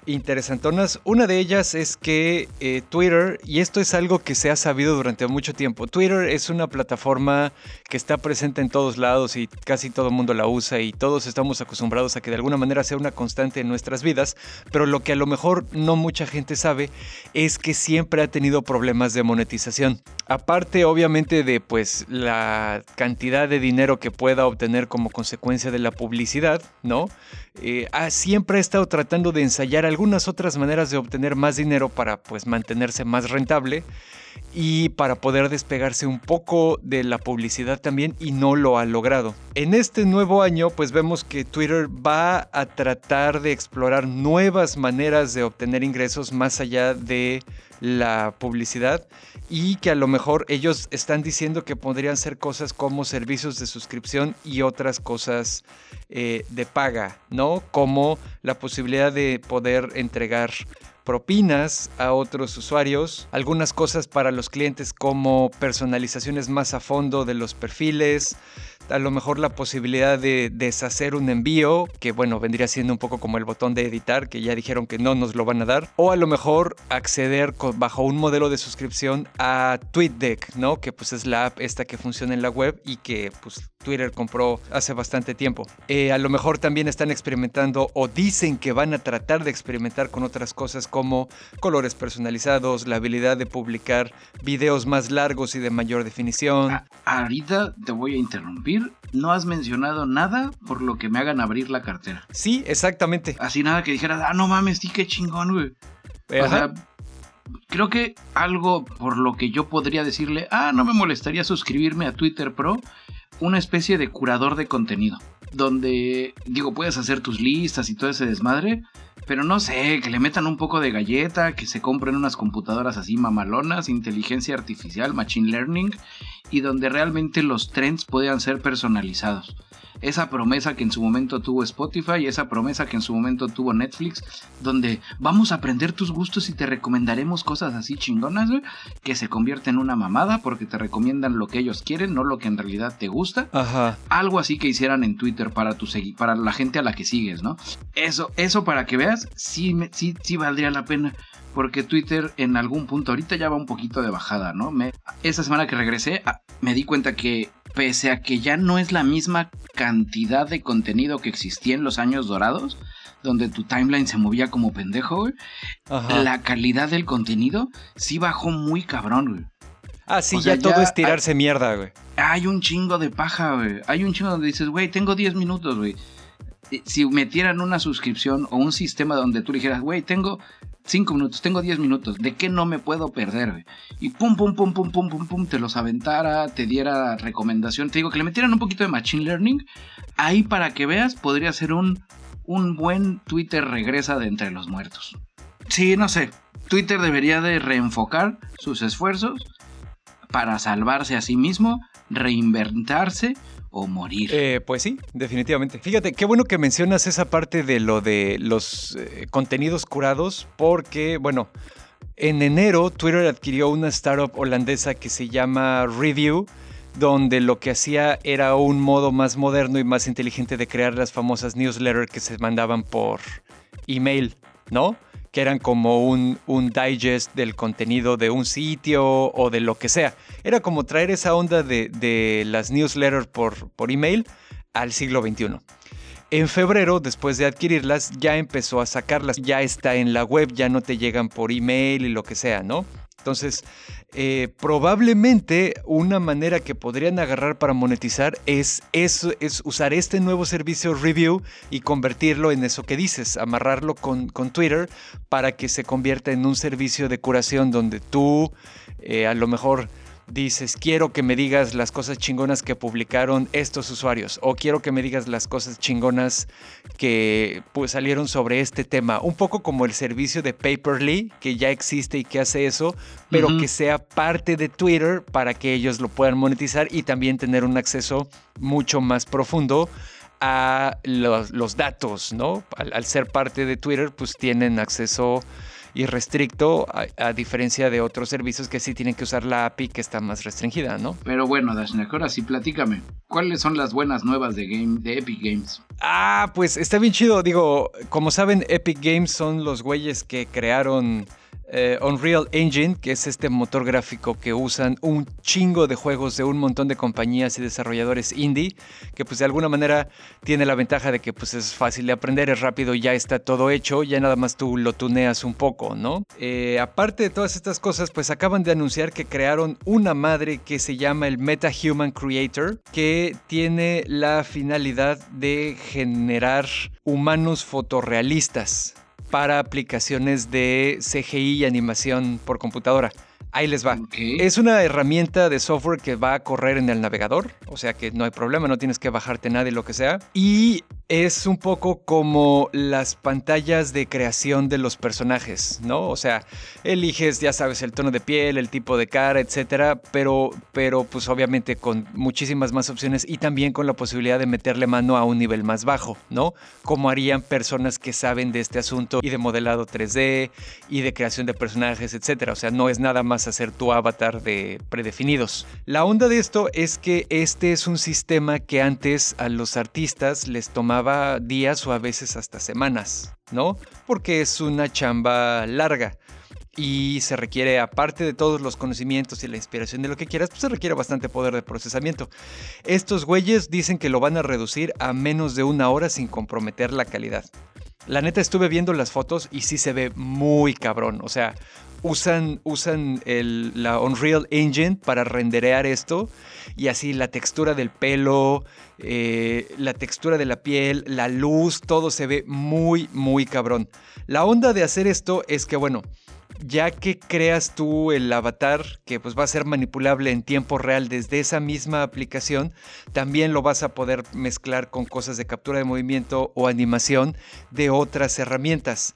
interesantonas. Una de ellas es que eh, Twitter, y esto es algo que se ha sabido durante mucho tiempo, Twitter es una plataforma que está presente en todos lados y casi todo el mundo la usa y todos estamos acostumbrados a que de alguna manera sea una constante en nuestras vidas, pero lo que a lo mejor no mucha gente sabe es que siempre ha tenido problemas de monetización. Aparte obviamente de pues la cantidad de dinero que pueda obtener como consecuencia de la publicidad, ¿no? Eh, siempre ha estado tratando de ensayar algunas otras maneras de obtener más dinero para pues mantenerse más rentable y para poder despegarse un poco de la publicidad también y no lo ha logrado. En este nuevo año pues vemos que Twitter va a tratar de explorar nuevas maneras de obtener ingresos más allá de la publicidad y que a lo mejor ellos están diciendo que podrían ser cosas como servicios de suscripción y otras cosas eh, de paga, ¿no? Como la posibilidad de poder entregar propinas a otros usuarios, algunas cosas para los clientes como personalizaciones más a fondo de los perfiles, a lo mejor la posibilidad de deshacer un envío, que bueno, vendría siendo un poco como el botón de editar, que ya dijeron que no nos lo van a dar, o a lo mejor acceder bajo un modelo de suscripción a TweetDeck, ¿no? Que pues es la app esta que funciona en la web y que pues Twitter compró hace bastante tiempo. Eh, a lo mejor también están experimentando o dicen que van a tratar de experimentar con otras cosas como colores personalizados, la habilidad de publicar videos más largos y de mayor definición. ahorita te voy a interrumpir interrumpir, no has mencionado nada por lo que me hagan abrir la cartera. Sí, exactamente. Así nada que dijeras, ah, no mames, sí, qué chingón, güey. O sea, creo que algo por lo que yo podría decirle, ah, no me molestaría suscribirme a Twitter Pro, una especie de curador de contenido, donde, digo, puedes hacer tus listas y todo ese desmadre, pero no sé, que le metan un poco de galleta, que se compren unas computadoras así mamalonas, inteligencia artificial, machine learning, y donde realmente los trends puedan ser personalizados esa promesa que en su momento tuvo Spotify, y esa promesa que en su momento tuvo Netflix, donde vamos a aprender tus gustos y te recomendaremos cosas así chingonas, que se convierten en una mamada porque te recomiendan lo que ellos quieren, no lo que en realidad te gusta. Ajá. Algo así que hicieran en Twitter para tu para la gente a la que sigues, ¿no? Eso, eso para que veas, sí, sí, sí valdría la pena porque Twitter en algún punto ahorita ya va un poquito de bajada, ¿no? Me, esa semana que regresé ah, me di cuenta que pese a que ya no es la misma cantidad de contenido que existía en los años dorados, donde tu timeline se movía como pendejo, la calidad del contenido sí bajó muy cabrón, güey. Ah, sí, ya, todo es tirarse mierda, güey. Hay un chingo de paja, güey. Hay un chingo donde dices, güey, tengo 10 minutos, güey. Si metieran una suscripción o un sistema donde tú dijeras, güey, tengo 5 minutos, tengo 10 minutos, ¿de qué no me puedo perder? Y pum, pum, pum, pum, pum, pum, pum, te los aventara, te diera recomendación. Te digo que le metieran un poquito de Machine Learning. Ahí para que veas, podría ser un, un buen Twitter regresa de entre los muertos. Sí, no sé. Twitter debería de reenfocar sus esfuerzos para salvarse a sí mismo, reinventarse o morir. Eh, pues sí, definitivamente. Fíjate, qué bueno que mencionas esa parte de lo de los eh, contenidos curados, porque, bueno, en enero Twitter adquirió una startup holandesa que se llama Review, donde lo que hacía era un modo más moderno y más inteligente de crear las famosas newsletters que se mandaban por email, ¿no? Que eran como un, un, digest del contenido de un sitio o de lo que sea. Era como traer esa onda de, las newsletters por, por email al siglo XXI. En febrero, después de adquirirlas, ya empezó a sacarlas, ya está en la web, ya no te llegan por email y lo que sea, ¿no? Entonces, eh, probablemente una manera que podrían agarrar para monetizar es, es, es, usar este nuevo servicio review y convertirlo en eso que dices, amarrarlo con, con Twitter para que se convierta en un servicio de curación donde tú eh, a lo mejor dices, quiero que me digas las cosas chingonas que publicaron estos usuarios o quiero que me digas las cosas chingonas que pues, salieron sobre este tema. Un poco como el servicio de Paperly, que ya existe y que hace eso, pero que sea parte de Twitter para que ellos lo puedan monetizar y también tener un acceso mucho más profundo a los, datos, ¿no? Al, al, ser parte de Twitter, pues tienen acceso y restricto, a, diferencia de otros servicios que sí tienen que usar la API que está más restringida, ¿no? Pero bueno, Dashnak, ahora sí platícame. ¿Cuáles son las buenas nuevas de, game, de Epic Games? Ah, pues está bien chido. Digo, como saben, Epic Games son los güeyes que crearon eh, Unreal Engine, que es este motor gráfico que usan un chingo de juegos de un montón de compañías y desarrolladores indie, que pues de alguna manera tiene la ventaja de que pues es fácil de aprender, es rápido, ya está todo hecho, ya nada más tú lo tuneas un poco, ¿no? Eh, aparte de todas estas cosas, pues acaban de anunciar que crearon una madre que se llama el MetaHuman Creator, que tiene la finalidad de generar humanos fotorrealistas para aplicaciones de CGI y animación por computadora. Ahí les va. Es una herramienta de software que va a correr en el navegador, o sea que no hay problema, no tienes que bajarte nada y lo que sea. Y es un poco como las pantallas de creación de los personajes, ¿no? O sea, eliges, ya sabes, el tono de piel, el tipo de cara, etcétera, pero, pero pues obviamente con muchísimas más opciones y también con la posibilidad de meterle mano a un nivel más bajo, ¿no? Como harían personas que saben de este asunto y de modelado 3D y de creación de personajes, etcétera. O sea, no es nada más hacer tu avatar de predefinidos. La onda de esto es que este es un sistema que antes a los artistas les tomaba días o a veces hasta semanas, ¿no? Porque es una chamba larga y se requiere, aparte de todos los conocimientos y la inspiración de lo que quieras, pues se requiere bastante poder de procesamiento. Estos güeyes dicen que lo van a reducir a menos de una hora sin comprometer la calidad. La neta estuve viendo las fotos y sí se ve muy cabrón. O sea, usan, usan la Unreal Engine para renderear esto y así la textura del pelo, eh, la textura de la piel, la luz, todo se ve muy, muy cabrón. La onda de hacer esto es que, bueno, ya que creas tú el avatar que pues va a ser manipulable en tiempo real desde esa misma aplicación, también lo vas a poder mezclar con cosas de captura de movimiento o animación de otras herramientas.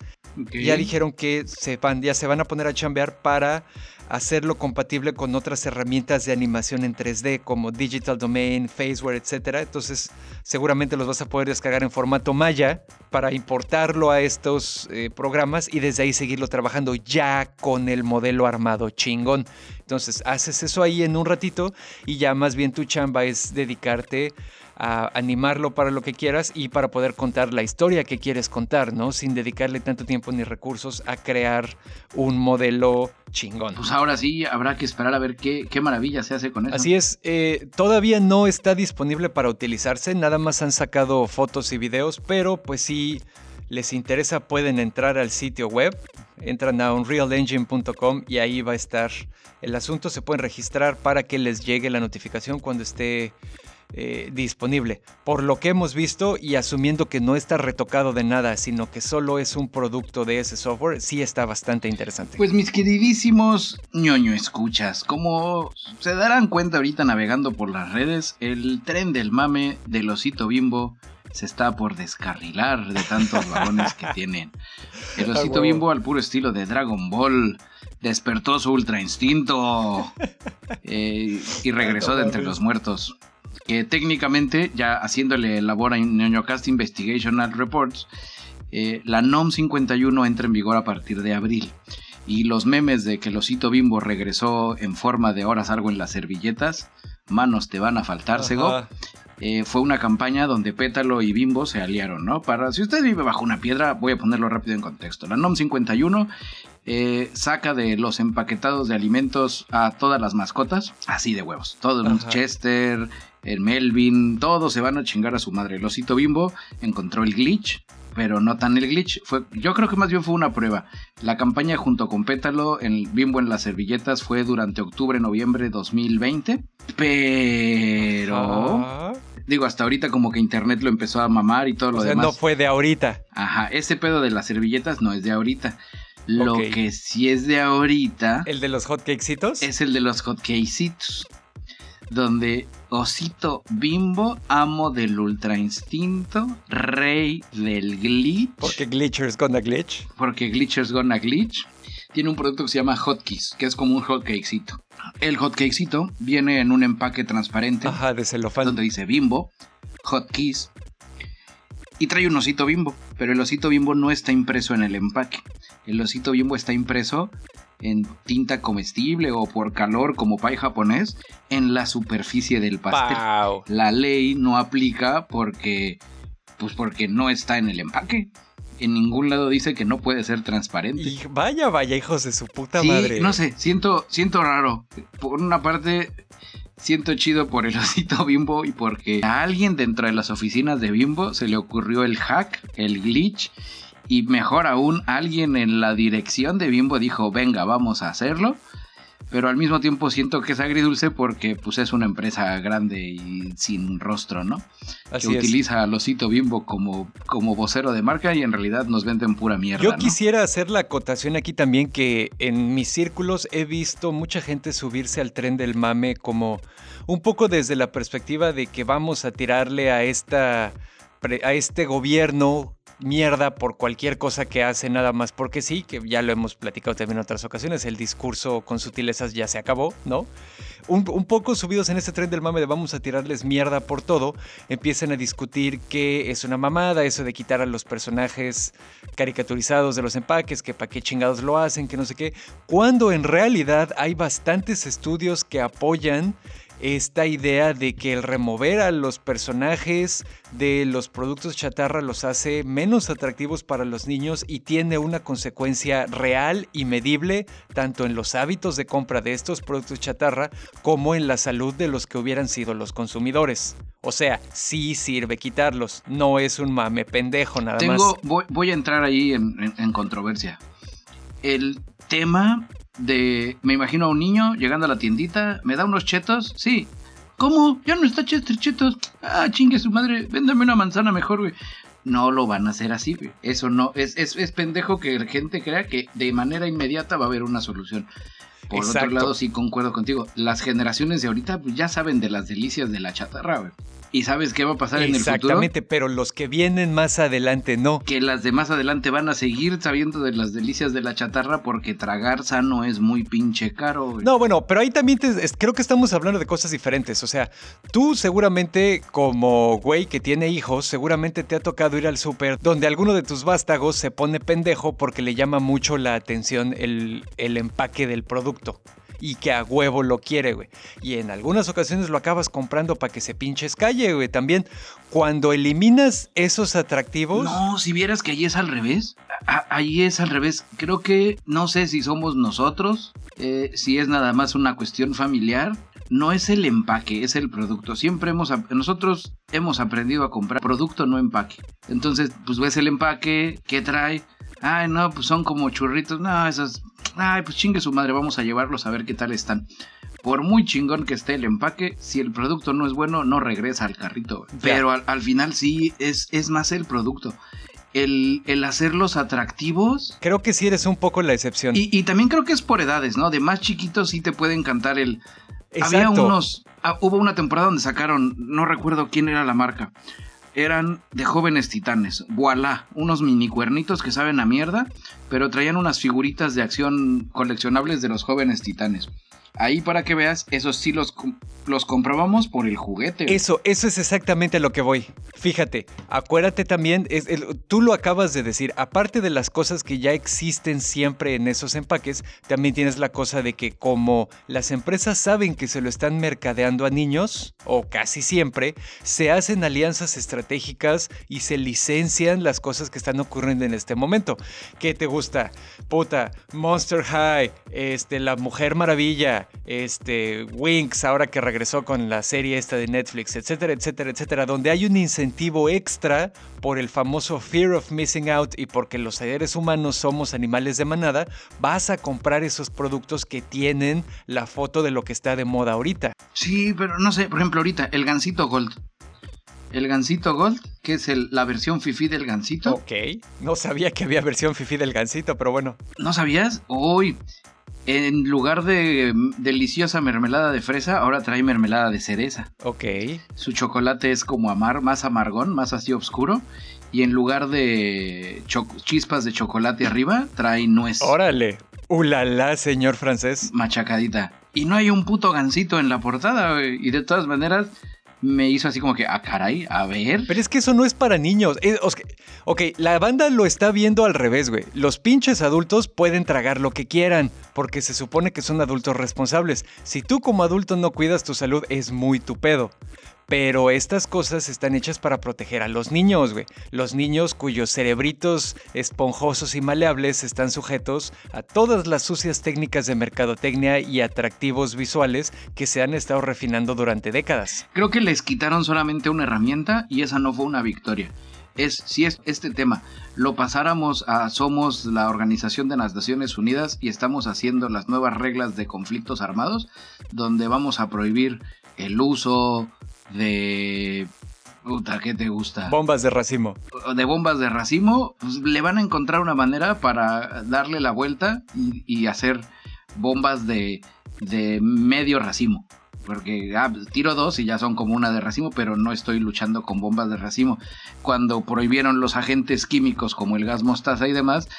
Ya dijeron que se van, ya se van a poner a chambear para hacerlo compatible con otras herramientas de animación en 3D como Digital Domain, Faceware, etc. Entonces seguramente los vas a poder descargar en formato Maya para importarlo a estos eh, programas y desde ahí seguirlo trabajando ya con el modelo armado chingón. Entonces haces eso ahí en un ratito y ya más bien tu chamba es dedicarte a animarlo para lo que quieras y para poder contar la historia que quieres contar, ¿no? Sin dedicarle tanto tiempo ni recursos a crear un modelo chingón. Pues ahora sí, habrá que esperar a ver qué, qué maravilla se hace con eso. Así es, eh, todavía no está disponible para utilizarse, nada más han sacado fotos y videos, pero pues si les interesa pueden entrar al sitio web, entran a unrealengine.com y ahí va a estar el asunto, se pueden registrar para que les llegue la notificación cuando esté eh, disponible. Por lo que hemos visto y asumiendo que no está retocado de nada, sino que solo es un producto de ese software, sí está bastante interesante. Pues mis queridísimos ñoño escuchas, como se darán cuenta ahorita navegando por las redes, el tren del mame del osito bimbo se está por descarrilar de tantos (laughs) vagones que tienen. El osito bimbo al puro estilo de Dragon Ball despertó su ultra instinto (laughs) eh, y regresó de entre los muertos que técnicamente, ya haciéndole labor a NoñoCast Investigational Reports, eh, la NOM 51 entra en vigor a partir de abril. Y los memes de que el osito bimbo regresó en forma de horas algo en las servilletas, manos te van a faltar, Sego. Eh, fue una campaña donde Pétalo y Bimbo se aliaron, ¿no? Para, si usted vive bajo una piedra, voy a ponerlo rápido en contexto. La NOM 51 eh, saca de los empaquetados de alimentos a todas las mascotas, así de huevos. Todo el Chester, el Melvin, todos se van a chingar a su madre. El osito bimbo encontró el glitch, pero no tan el glitch. Fue, yo creo que más bien fue una prueba. La campaña junto con Pétalo, el bimbo en las servilletas, fue durante octubre-noviembre de 2020. Pero... Digo, hasta ahorita como que internet lo empezó a mamar y todo lo sea, demás. No fue de ahorita. Ajá, ese pedo de las servilletas no es de ahorita. Lo que sí es de ahorita. ¿El de los hotcakesitos? Es el de los hotcakesitos donde Osito Bimbo, amo del ultra instinto, rey del glitch. Porque Glitcher's gonna glitch. Porque Glitcher's gonna glitch. Tiene un producto que se llama Hotkeys, que es como un hotcakecito. El hotcakecito viene en un empaque transparente. Ajá, de celofán. Donde dice Bimbo, Hotkeys. Y trae un osito bimbo, pero el osito bimbo no está impreso en el empaque. El osito bimbo está impreso en tinta comestible o por calor como pay japonés en la superficie del pastel. La ley no aplica porque pues porque no está en el empaque. En ningún lado dice que no puede ser transparente. Y vaya, vaya, hijos de su puta madre. No sé, siento, siento raro. Por una parte, siento chido por el (laughs) osito bimbo y porque a alguien dentro de las oficinas de bimbo se le ocurrió el hack, el glitch y mejor aún, alguien en la dirección de Bimbo dijo, venga, vamos a hacerlo. Pero al mismo tiempo siento que es agridulce porque pues es una empresa grande y sin rostro, ¿no? que utiliza al osito bimbo como, como vocero de marca y en realidad nos venden pura mierda. Yo quisiera hacer la acotación aquí también que en mis círculos he visto mucha gente subirse al tren del mame como un poco desde la perspectiva de que vamos a tirarle a esta a este gobierno mierda por cualquier cosa que hace nada más porque sí, que ya lo hemos platicado también en otras ocasiones, el discurso con sutilezas ya se acabó, ¿no? Un, poco subidos en este tren del mame de vamos a tirarles mierda por todo, empiezan a discutir que es una mamada eso de quitar a los personajes caricaturizados de los empaques, que para qué chingados lo hacen, que no sé qué, cuando en realidad hay bastantes estudios que apoyan esta idea de que el remover a los personajes de los productos chatarra los hace menos atractivos para los niños y tiene una consecuencia real y medible tanto en los hábitos de compra de estos productos chatarra como en la salud de los que hubieran sido los consumidores. O sea, sí sirve quitarlos, no es un mame pendejo nada más. Voy, voy, a entrar ahí en, en controversia. El tema de, me imagino a un niño llegando a la tiendita, ¿me da unos chetos? Sí. ¿Cómo? Ya no está chetos. Ah, chingue su madre, véndame una manzana mejor, güey. No lo van a hacer así, güey. Eso no, es, es, es pendejo que la gente crea que de manera inmediata va a haber una solución. Por otro lado, sí concuerdo contigo. Las generaciones de ahorita pues, ya saben de las delicias de la chatarra, güey. ¿Y sabes qué va a pasar en el futuro? Exactamente, pero los que vienen más adelante no. Que las de más adelante van a seguir sabiendo de las delicias de la chatarra porque tragar sano es muy pinche caro. No, bueno, pero ahí también creo que estamos hablando de cosas diferentes. O sea, tú seguramente como güey que tiene hijos, seguramente te ha tocado ir al súper donde alguno de tus vástagos se pone pendejo porque le llama mucho la atención el, el empaque del producto y que a huevo lo quiere, güey. Y en algunas ocasiones lo acabas comprando para que se pinches calle, güey. También, cuando eliminas esos atractivos. No, si vieras que ahí es al revés. ahí es al revés. Creo que no sé si somos nosotros, eh, si es nada más una cuestión familiar. No es el empaque, es el producto. Siempre hemos, nosotros hemos aprendido a comprar producto, no empaque. Entonces, pues ves el empaque, ¿qué trae? Ay, no, pues son como churritos. No, esas ay, pues chingue su madre, vamos a llevarlos a ver qué tal están. Por muy chingón que esté el empaque, si el producto no es bueno, no regresa al carrito. Pero al, final sí es, es más el producto. El, el, hacerlos atractivos. Creo que sí eres un poco la excepción. Y, también creo que es por edades, ¿no? De más chiquitos sí te puede encantar el. Había unos. Ah, hubo una temporada donde sacaron, no recuerdo quién era la marca eran de jóvenes titanes. Voilà, unos mini cuernitos que saben a mierda, pero traían unas figuritas de acción coleccionables de los jóvenes titanes. Ahí para que veas, esos sí los, los comprobamos por el juguete. Eso, eso es exactamente a lo que voy. Fíjate, acuérdate también, tú lo acabas de decir, aparte de las cosas que ya existen siempre en esos empaques, también tienes la cosa de que como las empresas saben que se lo están mercadeando a niños, o casi siempre, se hacen alianzas estratégicas y se licencian las cosas que están ocurriendo en este momento. ¿Qué te gusta? Puta, Monster High, este, La Mujer Maravilla, este, Winx, ahora que regresó con la serie esta de Netflix, etcétera, etcétera, etcétera, donde hay un incentivo extra por el famoso fear of missing out y porque los seres humanos somos animales de manada, vas a comprar esos productos que tienen la foto de lo que está de moda ahorita. Sí, pero no sé, por ejemplo, ahorita el gansito gold. El Gansito Gold, que es la versión fifi del Gansito. Ok, no sabía que había versión fifi del Gansito, pero bueno. ¿No sabías? Uy, en lugar de deliciosa mermelada de fresa, ahora trae mermelada de cereza. Ok. Su chocolate es como amar, más amargón, más así oscuro. Y en lugar de chispas de chocolate arriba, trae nuez. Órale. Ulala, señor francés. Machacadita. Y no hay un puto gansito en la portada, Y de todas maneras, me hizo así como que, ah, caray, a ver. Pero es que eso no es para niños. ok, la banda lo está viendo al revés, güey. Los pinches adultos pueden tragar lo que quieran, porque se supone que son adultos responsables. Si tú como adulto no cuidas tu salud, es muy tu pedo. Pero estas cosas están hechas para proteger a los niños, güey. Los niños cuyos cerebritos esponjosos y maleables están sujetos a todas las sucias técnicas de mercadotecnia y atractivos visuales que se han estado refinando durante décadas. Creo que les quitaron solamente una herramienta y esa no fue una victoria es si es este tema lo pasáramos a somos la Organización de las Naciones Unidas y estamos haciendo las nuevas reglas de conflictos armados donde vamos a prohibir el uso de... Puta, ¿qué te gusta? Bombas de racimo. De bombas de racimo, pues le van a encontrar una manera para darle la vuelta y, hacer bombas de, de medio racimo. Porque ah, tiro dos y ya son como una de racimo, pero no estoy luchando con bombas de racimo. Cuando prohibieron los agentes químicos como el gas mostaza y demás,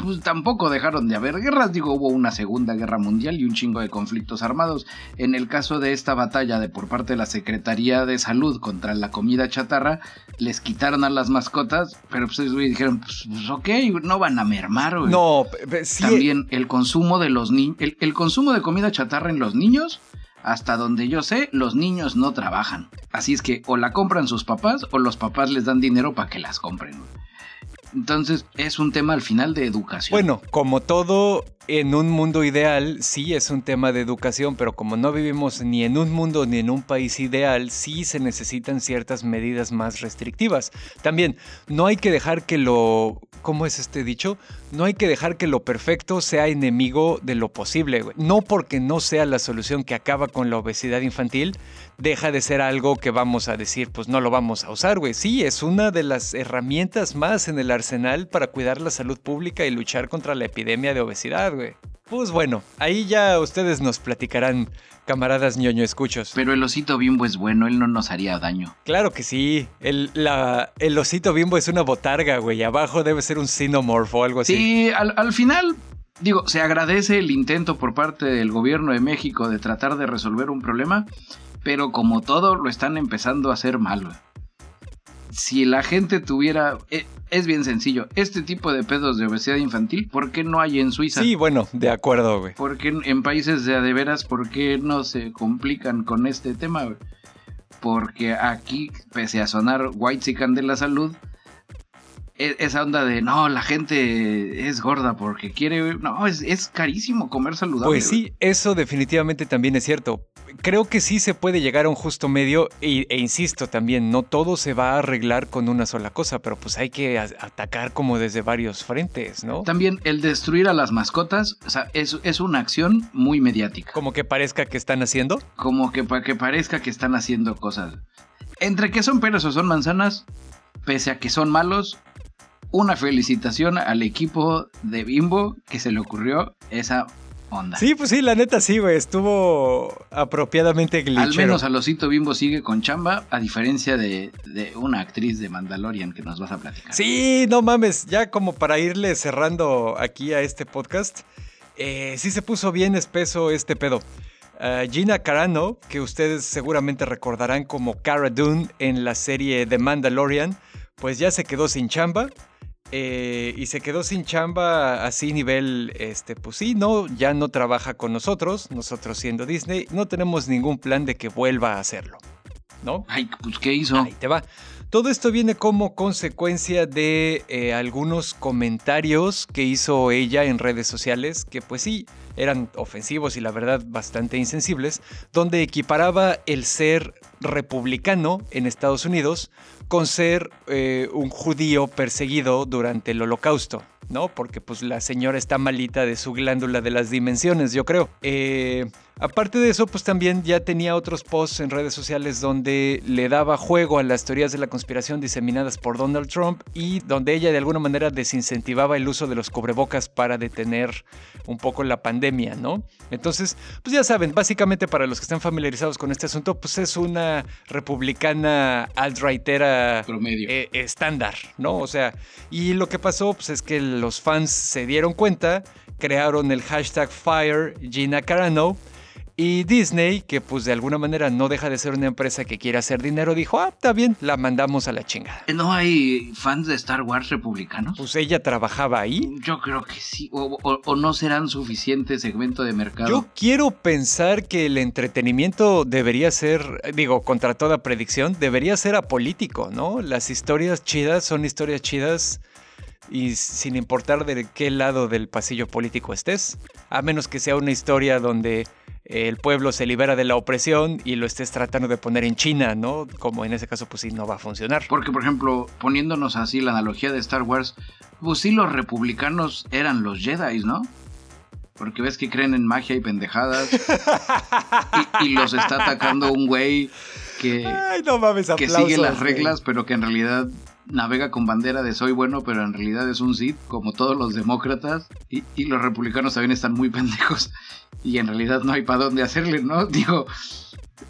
pues tampoco dejaron de haber guerras. Digo, hubo una segunda guerra mundial y un chingo de conflictos armados. En el caso de esta batalla de por parte de la Secretaría de Salud contra la comida chatarra, les quitaron a las mascotas, pero pues dijeron, pues, pues, ok, no van a mermar. No, sí. También el consumo de los niños, el, consumo de comida chatarra en los niños hasta donde yo sé, los niños no trabajan. Así es que o la compran sus papás o los papás les dan dinero para que las compren. Entonces es un tema al final de educación. Bueno, como todo en un mundo ideal, sí es un tema de educación, pero como no vivimos ni en un mundo ni en un país ideal, sí se necesitan ciertas medidas más restrictivas. También, no hay que dejar que lo... ¿Cómo es este dicho? No hay que dejar que lo perfecto sea enemigo de lo posible. No porque no sea la solución que acaba con la obesidad infantil, deja de ser algo que vamos a decir, pues no lo vamos a usar, güey. Sí, es una de las herramientas más en el arsenal para cuidar la salud pública y luchar contra la epidemia de obesidad, güey. Pues bueno, ahí ya ustedes nos platicarán, camaradas ñoño escuchos. Pero el osito bimbo es bueno, él no nos haría daño. Claro que sí. El, la, el osito bimbo es una botarga, güey. Abajo debe ser un xenomorph o algo así. Sí, al, al final, digo, se agradece el intento por parte del gobierno de México de tratar de resolver un problema, pero como todo lo están empezando a hacer mal. güey. Si la gente tuviera, eh, es bien sencillo, este tipo de pedos de obesidad infantil, ¿por qué no hay en Suiza? Sí, bueno, de acuerdo, güey. ¿Por qué en países de a de veras, por qué no se complican con este tema? güey? Porque aquí, pese a sonar white de la salud, e- esa onda de no, la gente es gorda porque quiere. No, es, es carísimo comer saludable. Pues sí, eso definitivamente también es cierto. Creo que sí se puede llegar a un justo medio e, insisto también, no todo se va a arreglar con una sola cosa, pero pues hay que atacar como desde varios frentes, ¿no? También el destruir a las mascotas, o sea, es, es una acción muy mediática. Como que parezca que están haciendo. Como que para que parezca que están haciendo cosas. Entre que son peras o son manzanas, pese a que son malos, una felicitación al equipo de Bimbo que se le ocurrió esa onda. Sí, pues sí, la neta sí, güey, estuvo apropiadamente glitchero. Al menos al osito Bimbo sigue con chamba, a diferencia de, de una actriz de Mandalorian que nos vas a platicar. Sí, no mames, ya como para irle cerrando aquí a este podcast, eh, sí se puso bien espeso este pedo. Ah, Gina Carano, que ustedes seguramente recordarán como Cara Dune en la serie The Mandalorian, pues ya se quedó sin chamba. Eh, y se quedó sin chamba así nivel, este, pues sí, no, ya no trabaja con nosotros, nosotros siendo Disney, no tenemos ningún plan de que vuelva a hacerlo, ¿no? Ay, pues ¿qué hizo? Ahí te va. Todo esto viene como consecuencia de eh, algunos comentarios que hizo ella en redes sociales, que pues sí, eran ofensivos y la verdad bastante insensibles, donde equiparaba el ser republicano en Estados Unidos con ser eh, un judío perseguido durante el holocausto, ¿no? Porque pues la señora está malita de su glándula de las dimensiones, yo creo. Eh, aparte de eso, pues también ya tenía otros posts en redes sociales donde le daba juego a las teorías de la conspiración diseminadas por Donald Trump y donde ella de alguna manera desincentivaba el uso de los cubrebocas para detener un poco la pandemia, ¿no? Entonces, pues ya saben, básicamente para los que están familiarizados con este asunto, pues es una republicana alt-rightera Promedio. eh, estándar, ¿no? O sea, y lo que pasó pues, es que los fans se dieron cuenta, crearon el hashtag Fire Gina Carano y Disney, que pues de alguna manera no deja de ser una empresa que quiere hacer dinero, dijo, ah, está bien, la mandamos a la chingada. ¿No hay fans de Star Wars republicanos? Pues ella trabajaba ahí. Yo creo que sí, o, o- o no serán suficiente segmento de mercado. Yo quiero pensar que el entretenimiento debería ser, digo, contra toda predicción, debería ser apolítico, ¿no? Las historias chidas son historias chidas y sin importar de qué lado del pasillo político estés, a menos que sea una historia donde el pueblo se libera de la opresión y lo estés tratando de poner en China, ¿no? Como en ese caso, pues sí, no va a funcionar. Porque, por ejemplo, poniéndonos así la analogía de Star Wars, pues sí, los republicanos eran los Jedi, ¿no? Porque ves que creen en magia y pendejadas. (laughs) y, y los está atacando un güey que, Ay, no mames, que aplausos, sigue las güey. reglas, pero que en realidad navega con bandera de soy bueno, pero en realidad es un Sith, como todos los demócratas. Y, los republicanos también están muy (laughs) pendejos. Y en realidad no hay para dónde hacerle, ¿no? (laughs) Digo,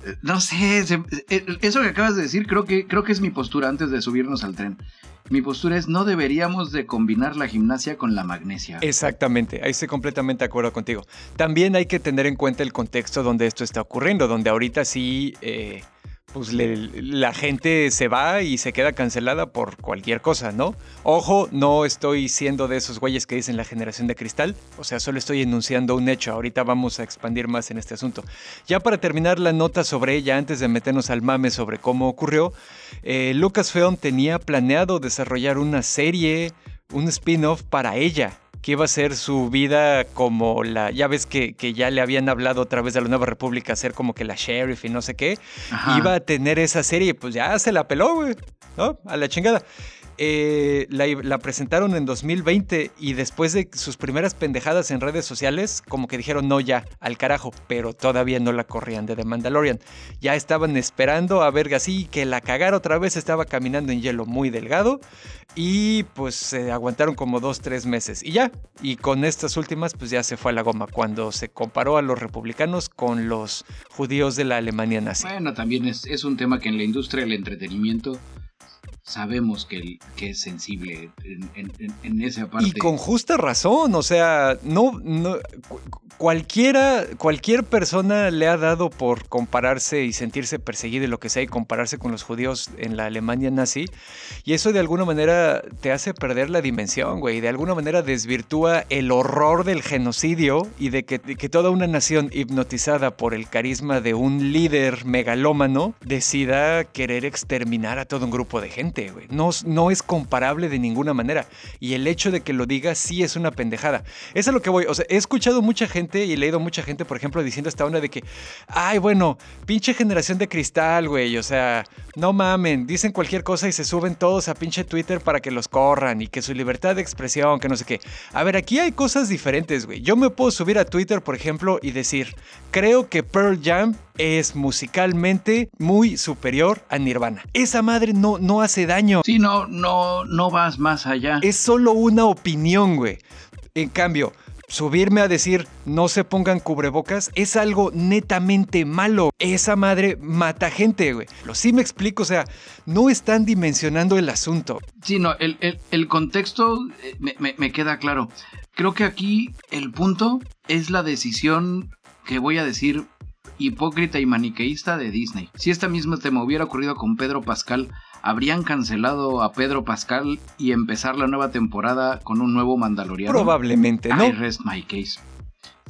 eh, no sé, eh, eso que acabas de decir creo que, creo que es mi postura antes de subirnos al tren. Mi postura es no deberíamos de combinar la gimnasia con la magnesia. Exactamente, ahí estoy completamente de acuerdo contigo. También hay que tener en cuenta el contexto donde esto está ocurriendo, donde ahorita sí, eh, pues la gente se va y se queda cancelada por cualquier cosa, ¿no? Ojo, no estoy siendo de esos güeyes que dicen la generación de cristal, o sea, solo estoy enunciando un hecho, ahorita vamos a expandir más en este asunto. Ya para terminar la nota sobre ella, antes de meternos al mame sobre cómo ocurrió, eh, Lucasfilm tenía planeado desarrollar una serie un spin-off para ella que iba a ser su vida como la, ya ves que, que, ya le habían hablado otra vez de la Nueva República, ser como que la sheriff y no sé qué, iba a tener esa serie, pues ya se la peló, güey, ¿no? A la chingada. Eh, la, presentaron en 2020 y después de sus primeras pendejadas en redes sociales, como que dijeron no ya, al carajo, pero todavía no la corrían de The Mandalorian. Ya estaban esperando a ver así que la cagara otra vez, estaba caminando en hielo muy delgado y pues se aguantaron como dos, tres meses y ya. Y con estas últimas pues ya se fue a la goma cuando se comparó a los republicanos con los judíos de la Alemania nazi. Bueno, también es, es un tema que en la industria del entretenimiento sabemos que, es sensible en, esa parte. Y con justa razón, o sea, no, no cualquiera, cualquier persona le ha dado por compararse y sentirse perseguido y lo que sea y compararse con los judíos en la Alemania nazi. Y eso de alguna manera te hace perder la dimensión, güey. De alguna manera desvirtúa el horror del genocidio y de que, que toda una nación hipnotizada por el carisma de un líder megalómano decida querer exterminar a todo un grupo de gente. No, es comparable de ninguna manera. Y el hecho de que lo diga sí es una pendejada. Eso es lo que voy. O sea, he escuchado mucha gente y he leído mucha gente, por ejemplo, diciendo esta onda de que, ay, bueno, pinche generación de cristal, güey. O sea, no mamen, dicen cualquier cosa y se suben todos a pinche Twitter para que los corran y que su libertad de expresión, que no sé qué. A ver, aquí hay cosas diferentes, güey. Yo me puedo subir a Twitter, por ejemplo, y decir, creo que Pearl Jam es musicalmente muy superior a Nirvana. Esa madre no, no hace daño. Sí, no, no, no vas más allá. Es solo una opinión, güey. En cambio, subirme a decir no se pongan cubrebocas es algo netamente malo. Esa madre mata gente, güey. Lo sí me explico, o sea, no están dimensionando el asunto. Sí, no, el, contexto eh, me, me queda claro. Creo que aquí el punto es la decisión que voy a decir hipócrita y maniqueísta de Disney. Si esta misma tema hubiera ocurrido con Pedro Pascal, habrían cancelado a Pedro Pascal y empezar la nueva temporada con un nuevo Mandaloriano. Probablemente, ¿no? I rest my case.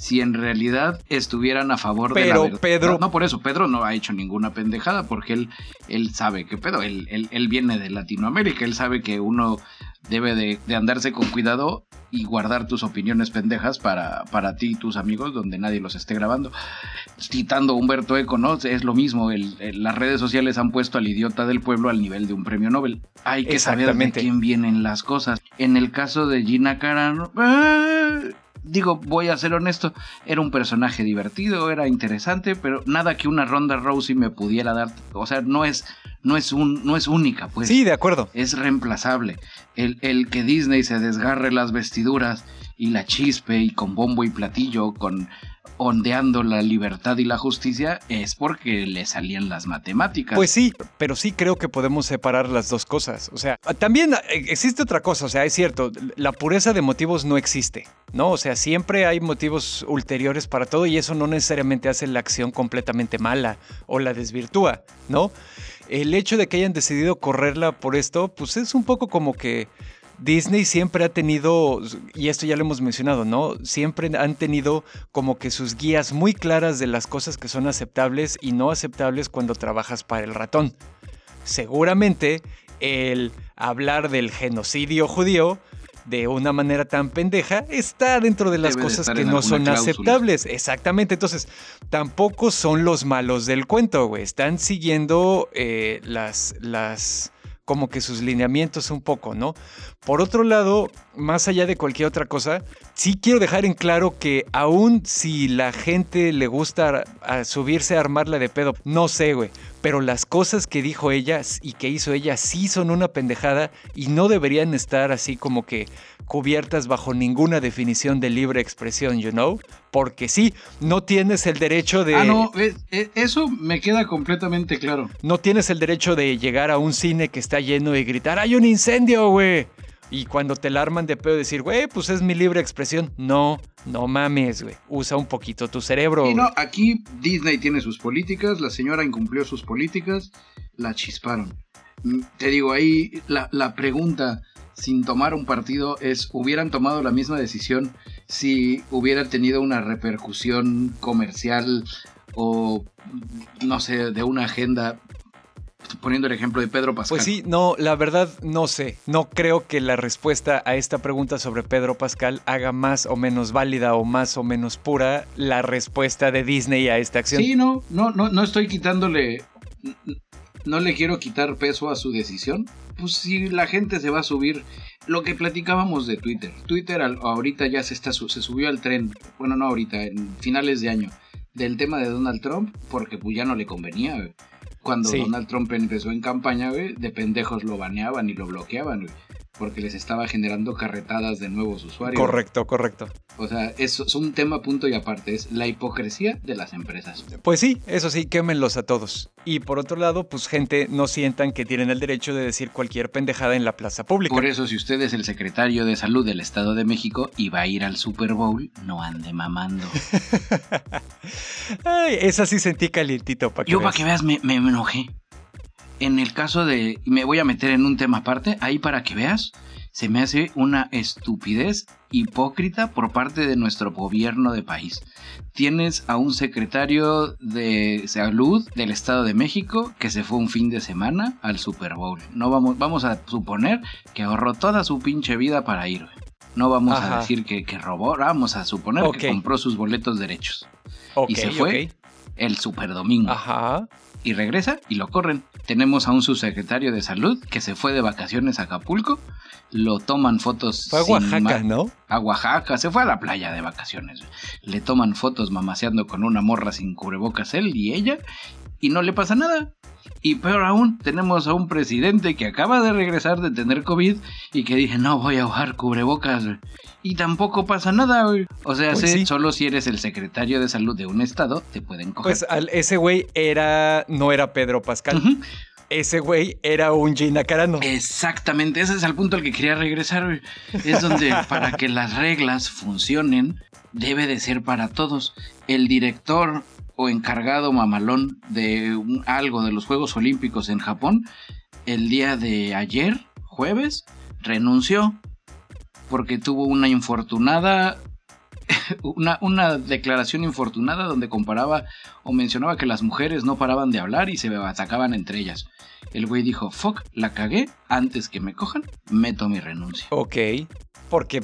Si en realidad estuvieran a favor de la Pedro. No, por eso, Pedro no ha hecho ninguna pendejada, porque él, él sabe que Pedro, él, él, viene de Latinoamérica, él sabe que uno debe de, de andarse con cuidado y guardar tus opiniones pendejas para, para ti y tus amigos donde nadie los esté grabando. Citando a Humberto Eco, ¿no? Es lo mismo, las redes sociales han puesto al idiota del pueblo al nivel de un premio Nobel. Hay que saber de quién vienen las cosas. En el caso de Gina Carano... Eh, digo, voy a ser honesto, era un personaje divertido, era interesante, pero nada que una Ronda Rousey me pudiera dar, o sea, no es, no es, un, no es única, pues. Sí, de acuerdo. Es reemplazable. El, el que Disney se desgarre las vestiduras y la chispe y con bombo y platillo, con ondeando la libertad y la justicia es porque le salían las matemáticas. Pues sí, pero sí creo que podemos separar las dos cosas. O sea, también eh, existe otra cosa, o sea, es cierto, la pureza de motivos no existe, ¿no? O sea, siempre hay motivos ulteriores para todo y eso no necesariamente hace la acción completamente mala o la desvirtúa, ¿no? El hecho de que hayan decidido correrla por esto, pues es un poco como que Disney siempre ha tenido, y esto ya lo hemos mencionado, ¿no? Siempre han tenido como que sus guías muy claras de las cosas que son aceptables y no aceptables cuando trabajas para el ratón. Seguramente el hablar del genocidio judío de una manera tan pendeja está dentro de las cosas que no son aceptables. Exactamente. Entonces, tampoco son los malos del cuento, güey. Están siguiendo eh, las, las como que sus lineamientos un poco, ¿no? Por otro lado, más allá de cualquier otra cosa, sí quiero dejar en claro que aún si la gente le gusta subirse a armarla de pedo, no sé, güey, pero las cosas que dijo ella y que hizo ella sí son una pendejada y no deberían estar así como que cubiertas bajo ninguna definición de libre expresión, you know? Porque sí, no tienes el derecho de... Ah, no, eso me queda completamente claro. No tienes el derecho de llegar a un cine que está lleno y gritar, hay un incendio, güey. Y cuando te la arman de pedo decir, güey, pues es mi libre expresión. No, no mames, güey. Usa un poquito tu cerebro. Y no, aquí Disney tiene sus políticas, la señora incumplió sus políticas, la chisparon. Mm, te digo, ahí la, la pregunta sin tomar un partido es, hubieran tomado la misma decisión si hubiera tenido una repercusión comercial o, no sé, de una agenda poniendo el ejemplo de Pedro Pascal. Pues sí, no, la verdad no sé. No creo que la respuesta a esta pregunta sobre Pedro Pascal haga más o menos válida o más o menos pura la respuesta de Disney a esta acción. Sí, no, no, no, no estoy quitándole. No le quiero quitar peso a su decisión. Pues si la gente se va a subir. Lo que platicábamos de Twitter. Twitter ahorita ya se, está, se subió al tren. Bueno, no ahorita, en finales de año. Del tema de Donald Trump. Porque pues ya no le convenía. Cuando Donald Trump empezó en campaña, güey, de pendejos lo baneaban y lo bloqueaban, güey porque les estaba generando carretadas de nuevos usuarios. Correcto, correcto. O sea, eso es un tema punto y aparte, es la hipocresía de las empresas. Pues sí, eso sí, quémenlos a todos. Y por otro lado, pues gente, no sientan que tienen el derecho de decir cualquier pendejada en la plaza pública. Por eso, si usted es el secretario de salud del Estado de México y va a ir al Super Bowl, no ande mamando. (laughs) Ay, esa sí sentí calientito para Yo, para que veas, me, me enojé en el caso de, me voy a meter en un tema aparte, ahí para que veas, se me hace una estupidez hipócrita por parte de nuestro gobierno de país. Tienes a un secretario de salud del Estado de México que se fue un fin de semana al Super Bowl. No vamos, vamos a suponer que ahorró toda su pinche vida para ir. No vamos a decir que, robó, vamos a suponer que compró sus boletos derechos. y se fue el Super Domingo. Ajá y regresa y lo corren. Tenemos a un subsecretario de salud que se fue de vacaciones a Acapulco, lo toman fotos. Fue a Oaxaca, ¿no? A Oaxaca, se fue a la playa de vacaciones. Le toman fotos mamaseando con una morra sin cubrebocas él y ella, y no le pasa nada. Y peor aún, tenemos a un presidente que acaba de regresar de tener COVID y que dice, no voy a bajar cubrebocas. Y tampoco pasa nada, güey. O sea, pues solo si eres el secretario de salud de un estado, te pueden coger. Pues ese güey era, no era Pedro Pascal. Ese güey era un Gina Carano. Exactamente, ese es el punto al que quería regresar. Güey. Es donde (laughs) para que las reglas funcionen, debe de ser para todos. El director o encargado mamalón de algo de los Juegos Olímpicos en Japón, el día de ayer, jueves, renunció porque tuvo una infortunada, (laughs) una, una, declaración infortunada donde comparaba o mencionaba que las mujeres no paraban de hablar y se atacaban entre ellas. El güey dijo, fuck, la cagué, antes que me cojan, meto mi renuncia. Ok, porque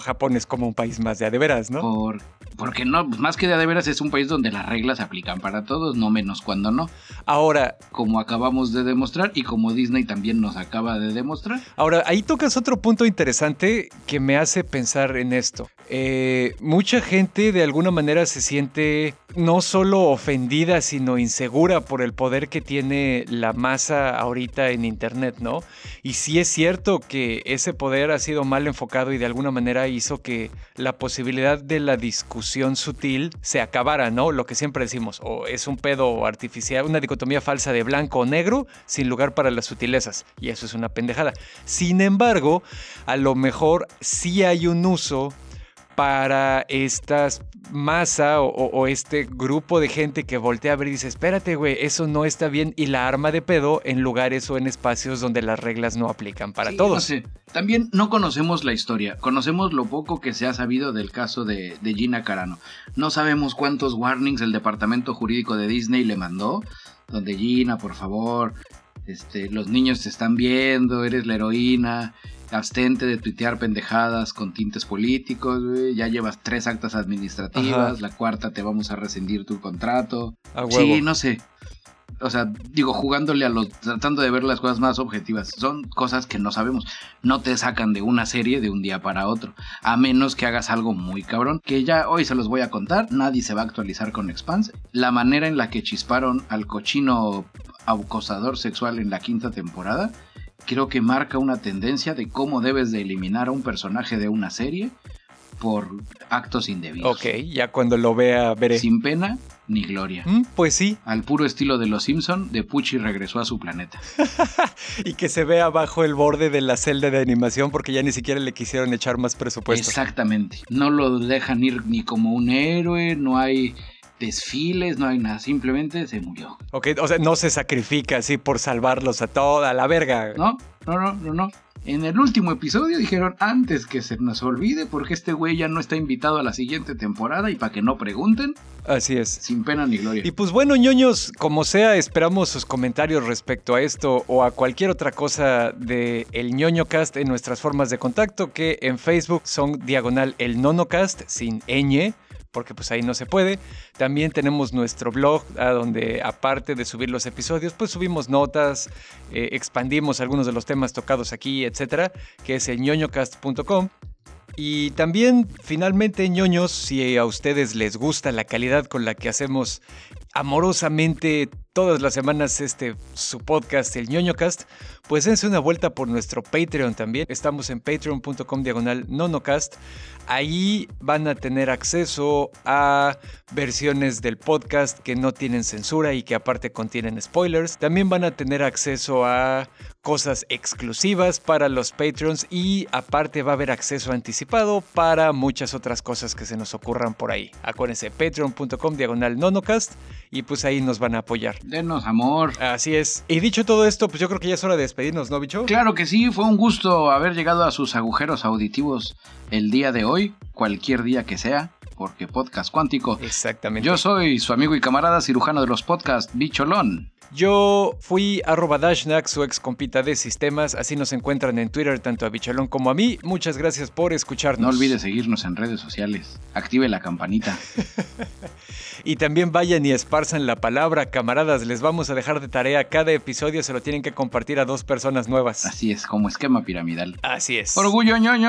Japón es como un país más de adeveras, ¿no? Por, porque no, pues, más que de adeveras es un país donde las reglas se aplican para todos, no menos cuando no. Ahora, como acabamos de demostrar y como Disney también nos acaba de demostrar. Ahora, ahí tocas otro punto interesante que me hace pensar en esto. Eh, mucha gente de alguna manera se siente no solo ofendida, sino insegura por el poder que tiene la masa ahorita en Internet, ¿no? Y sí es cierto que ese poder ha sido mal enfocado y de alguna manera hizo que la posibilidad de la discusión sutil se acabara, ¿no? Lo que siempre decimos, o es un pedo artificial, una dicotomía falsa de blanco o negro sin lugar para las sutilezas. Y eso es una pendejada. Sin embargo, a lo mejor sí hay un uso para esta masa o, este grupo de gente que voltea a ver y dice, espérate, güey, eso no está bien y la arma de pedo en lugares o en espacios donde las reglas no aplican para todos. También no conocemos la historia, conocemos lo poco que se ha sabido del caso de, de Gina Carano. No sabemos cuántos warnings el departamento jurídico de Disney le mandó, donde Gina, por favor, este, los niños te están viendo, eres la heroína, abstente de tuitear pendejadas con tintes políticos, Ya llevas tres actas administrativas, la cuarta te vamos a rescindir tu contrato. sí, no sé. O sea, digo, jugándole a los, tratando de ver las cosas más objetivas. Son cosas que no sabemos. No te sacan de una serie de un día para otro. A menos que hagas algo muy cabrón. Que ya hoy se los voy a contar. Nadie se va a actualizar con Expanse. La manera en la que chisparon al cochino acosador sexual en la quinta temporada creo que marca una tendencia de cómo debes de eliminar a un personaje de una serie por actos indebidos. Ok, ya cuando lo vea veré. Sin pena ni gloria. Mm, pues sí. Al puro estilo de los Simpson, de Pucci regresó a su planeta. (laughs) y que se vea bajo el borde de la celda de animación porque ya ni siquiera le quisieron echar más presupuesto. Exactamente. No lo dejan ir ni como un héroe, no hay desfiles, no hay nada, simplemente se murió. Ok, o sea, no se sacrifica así por salvarlos a toda la verga. No, no, no, no, no. En el último episodio dijeron antes que se nos olvide porque este güey ya no está invitado a la siguiente temporada y para que no pregunten. Así es. Sin pena ni gloria. Y pues bueno, ñoños, como sea, esperamos sus comentarios respecto a esto o a cualquier otra cosa de el ñoño cast en nuestras formas de contacto que en Facebook son diagonal el nonocast sin ñ porque pues ahí no se puede. También tenemos nuestro blog, a donde aparte de subir los episodios, pues subimos notas, eh, expandimos algunos de los temas tocados aquí, etcétera, que es el ñoñocast.com. Y también, finalmente, ñoños, si a ustedes les gusta la calidad con la que hacemos amorosamente todas las semanas este su podcast el ñoñocast, pues dense una vuelta por nuestro Patreon también. Estamos en patreon.com diagonal nonocast. Ahí van a tener acceso a versiones del podcast que no tienen censura y que aparte contienen spoilers. También van a tener acceso a cosas exclusivas para los Patreons y aparte va a haber acceso anticipado para muchas otras cosas que se nos ocurran por ahí. Acuérdense, patreon.com diagonal nonocast y pues ahí nos van a apoyar. Denos amor. Así es. Y dicho todo esto, pues yo creo que ya es hora de despedirnos, ¿no, bicho? Claro que sí, fue un gusto haber llegado a sus agujeros auditivos el día de hoy, cualquier día que sea, porque podcast cuántico. Exactamente. Yo soy su amigo y camarada cirujano de los podcasts, Bicholón. Yo fui arroba Dashnak, su ex compita de sistemas. Así nos encuentran en Twitter tanto a Bicholón como a mí. Muchas gracias por escucharnos. No olvide seguirnos en redes sociales. Active la campanita. (laughs) y también vayan y esparzan la palabra, camaradas. Les vamos a dejar de tarea. Cada episodio se lo tienen que compartir a dos personas nuevas. Así es, como esquema piramidal. Así es. Orgullo ñoño.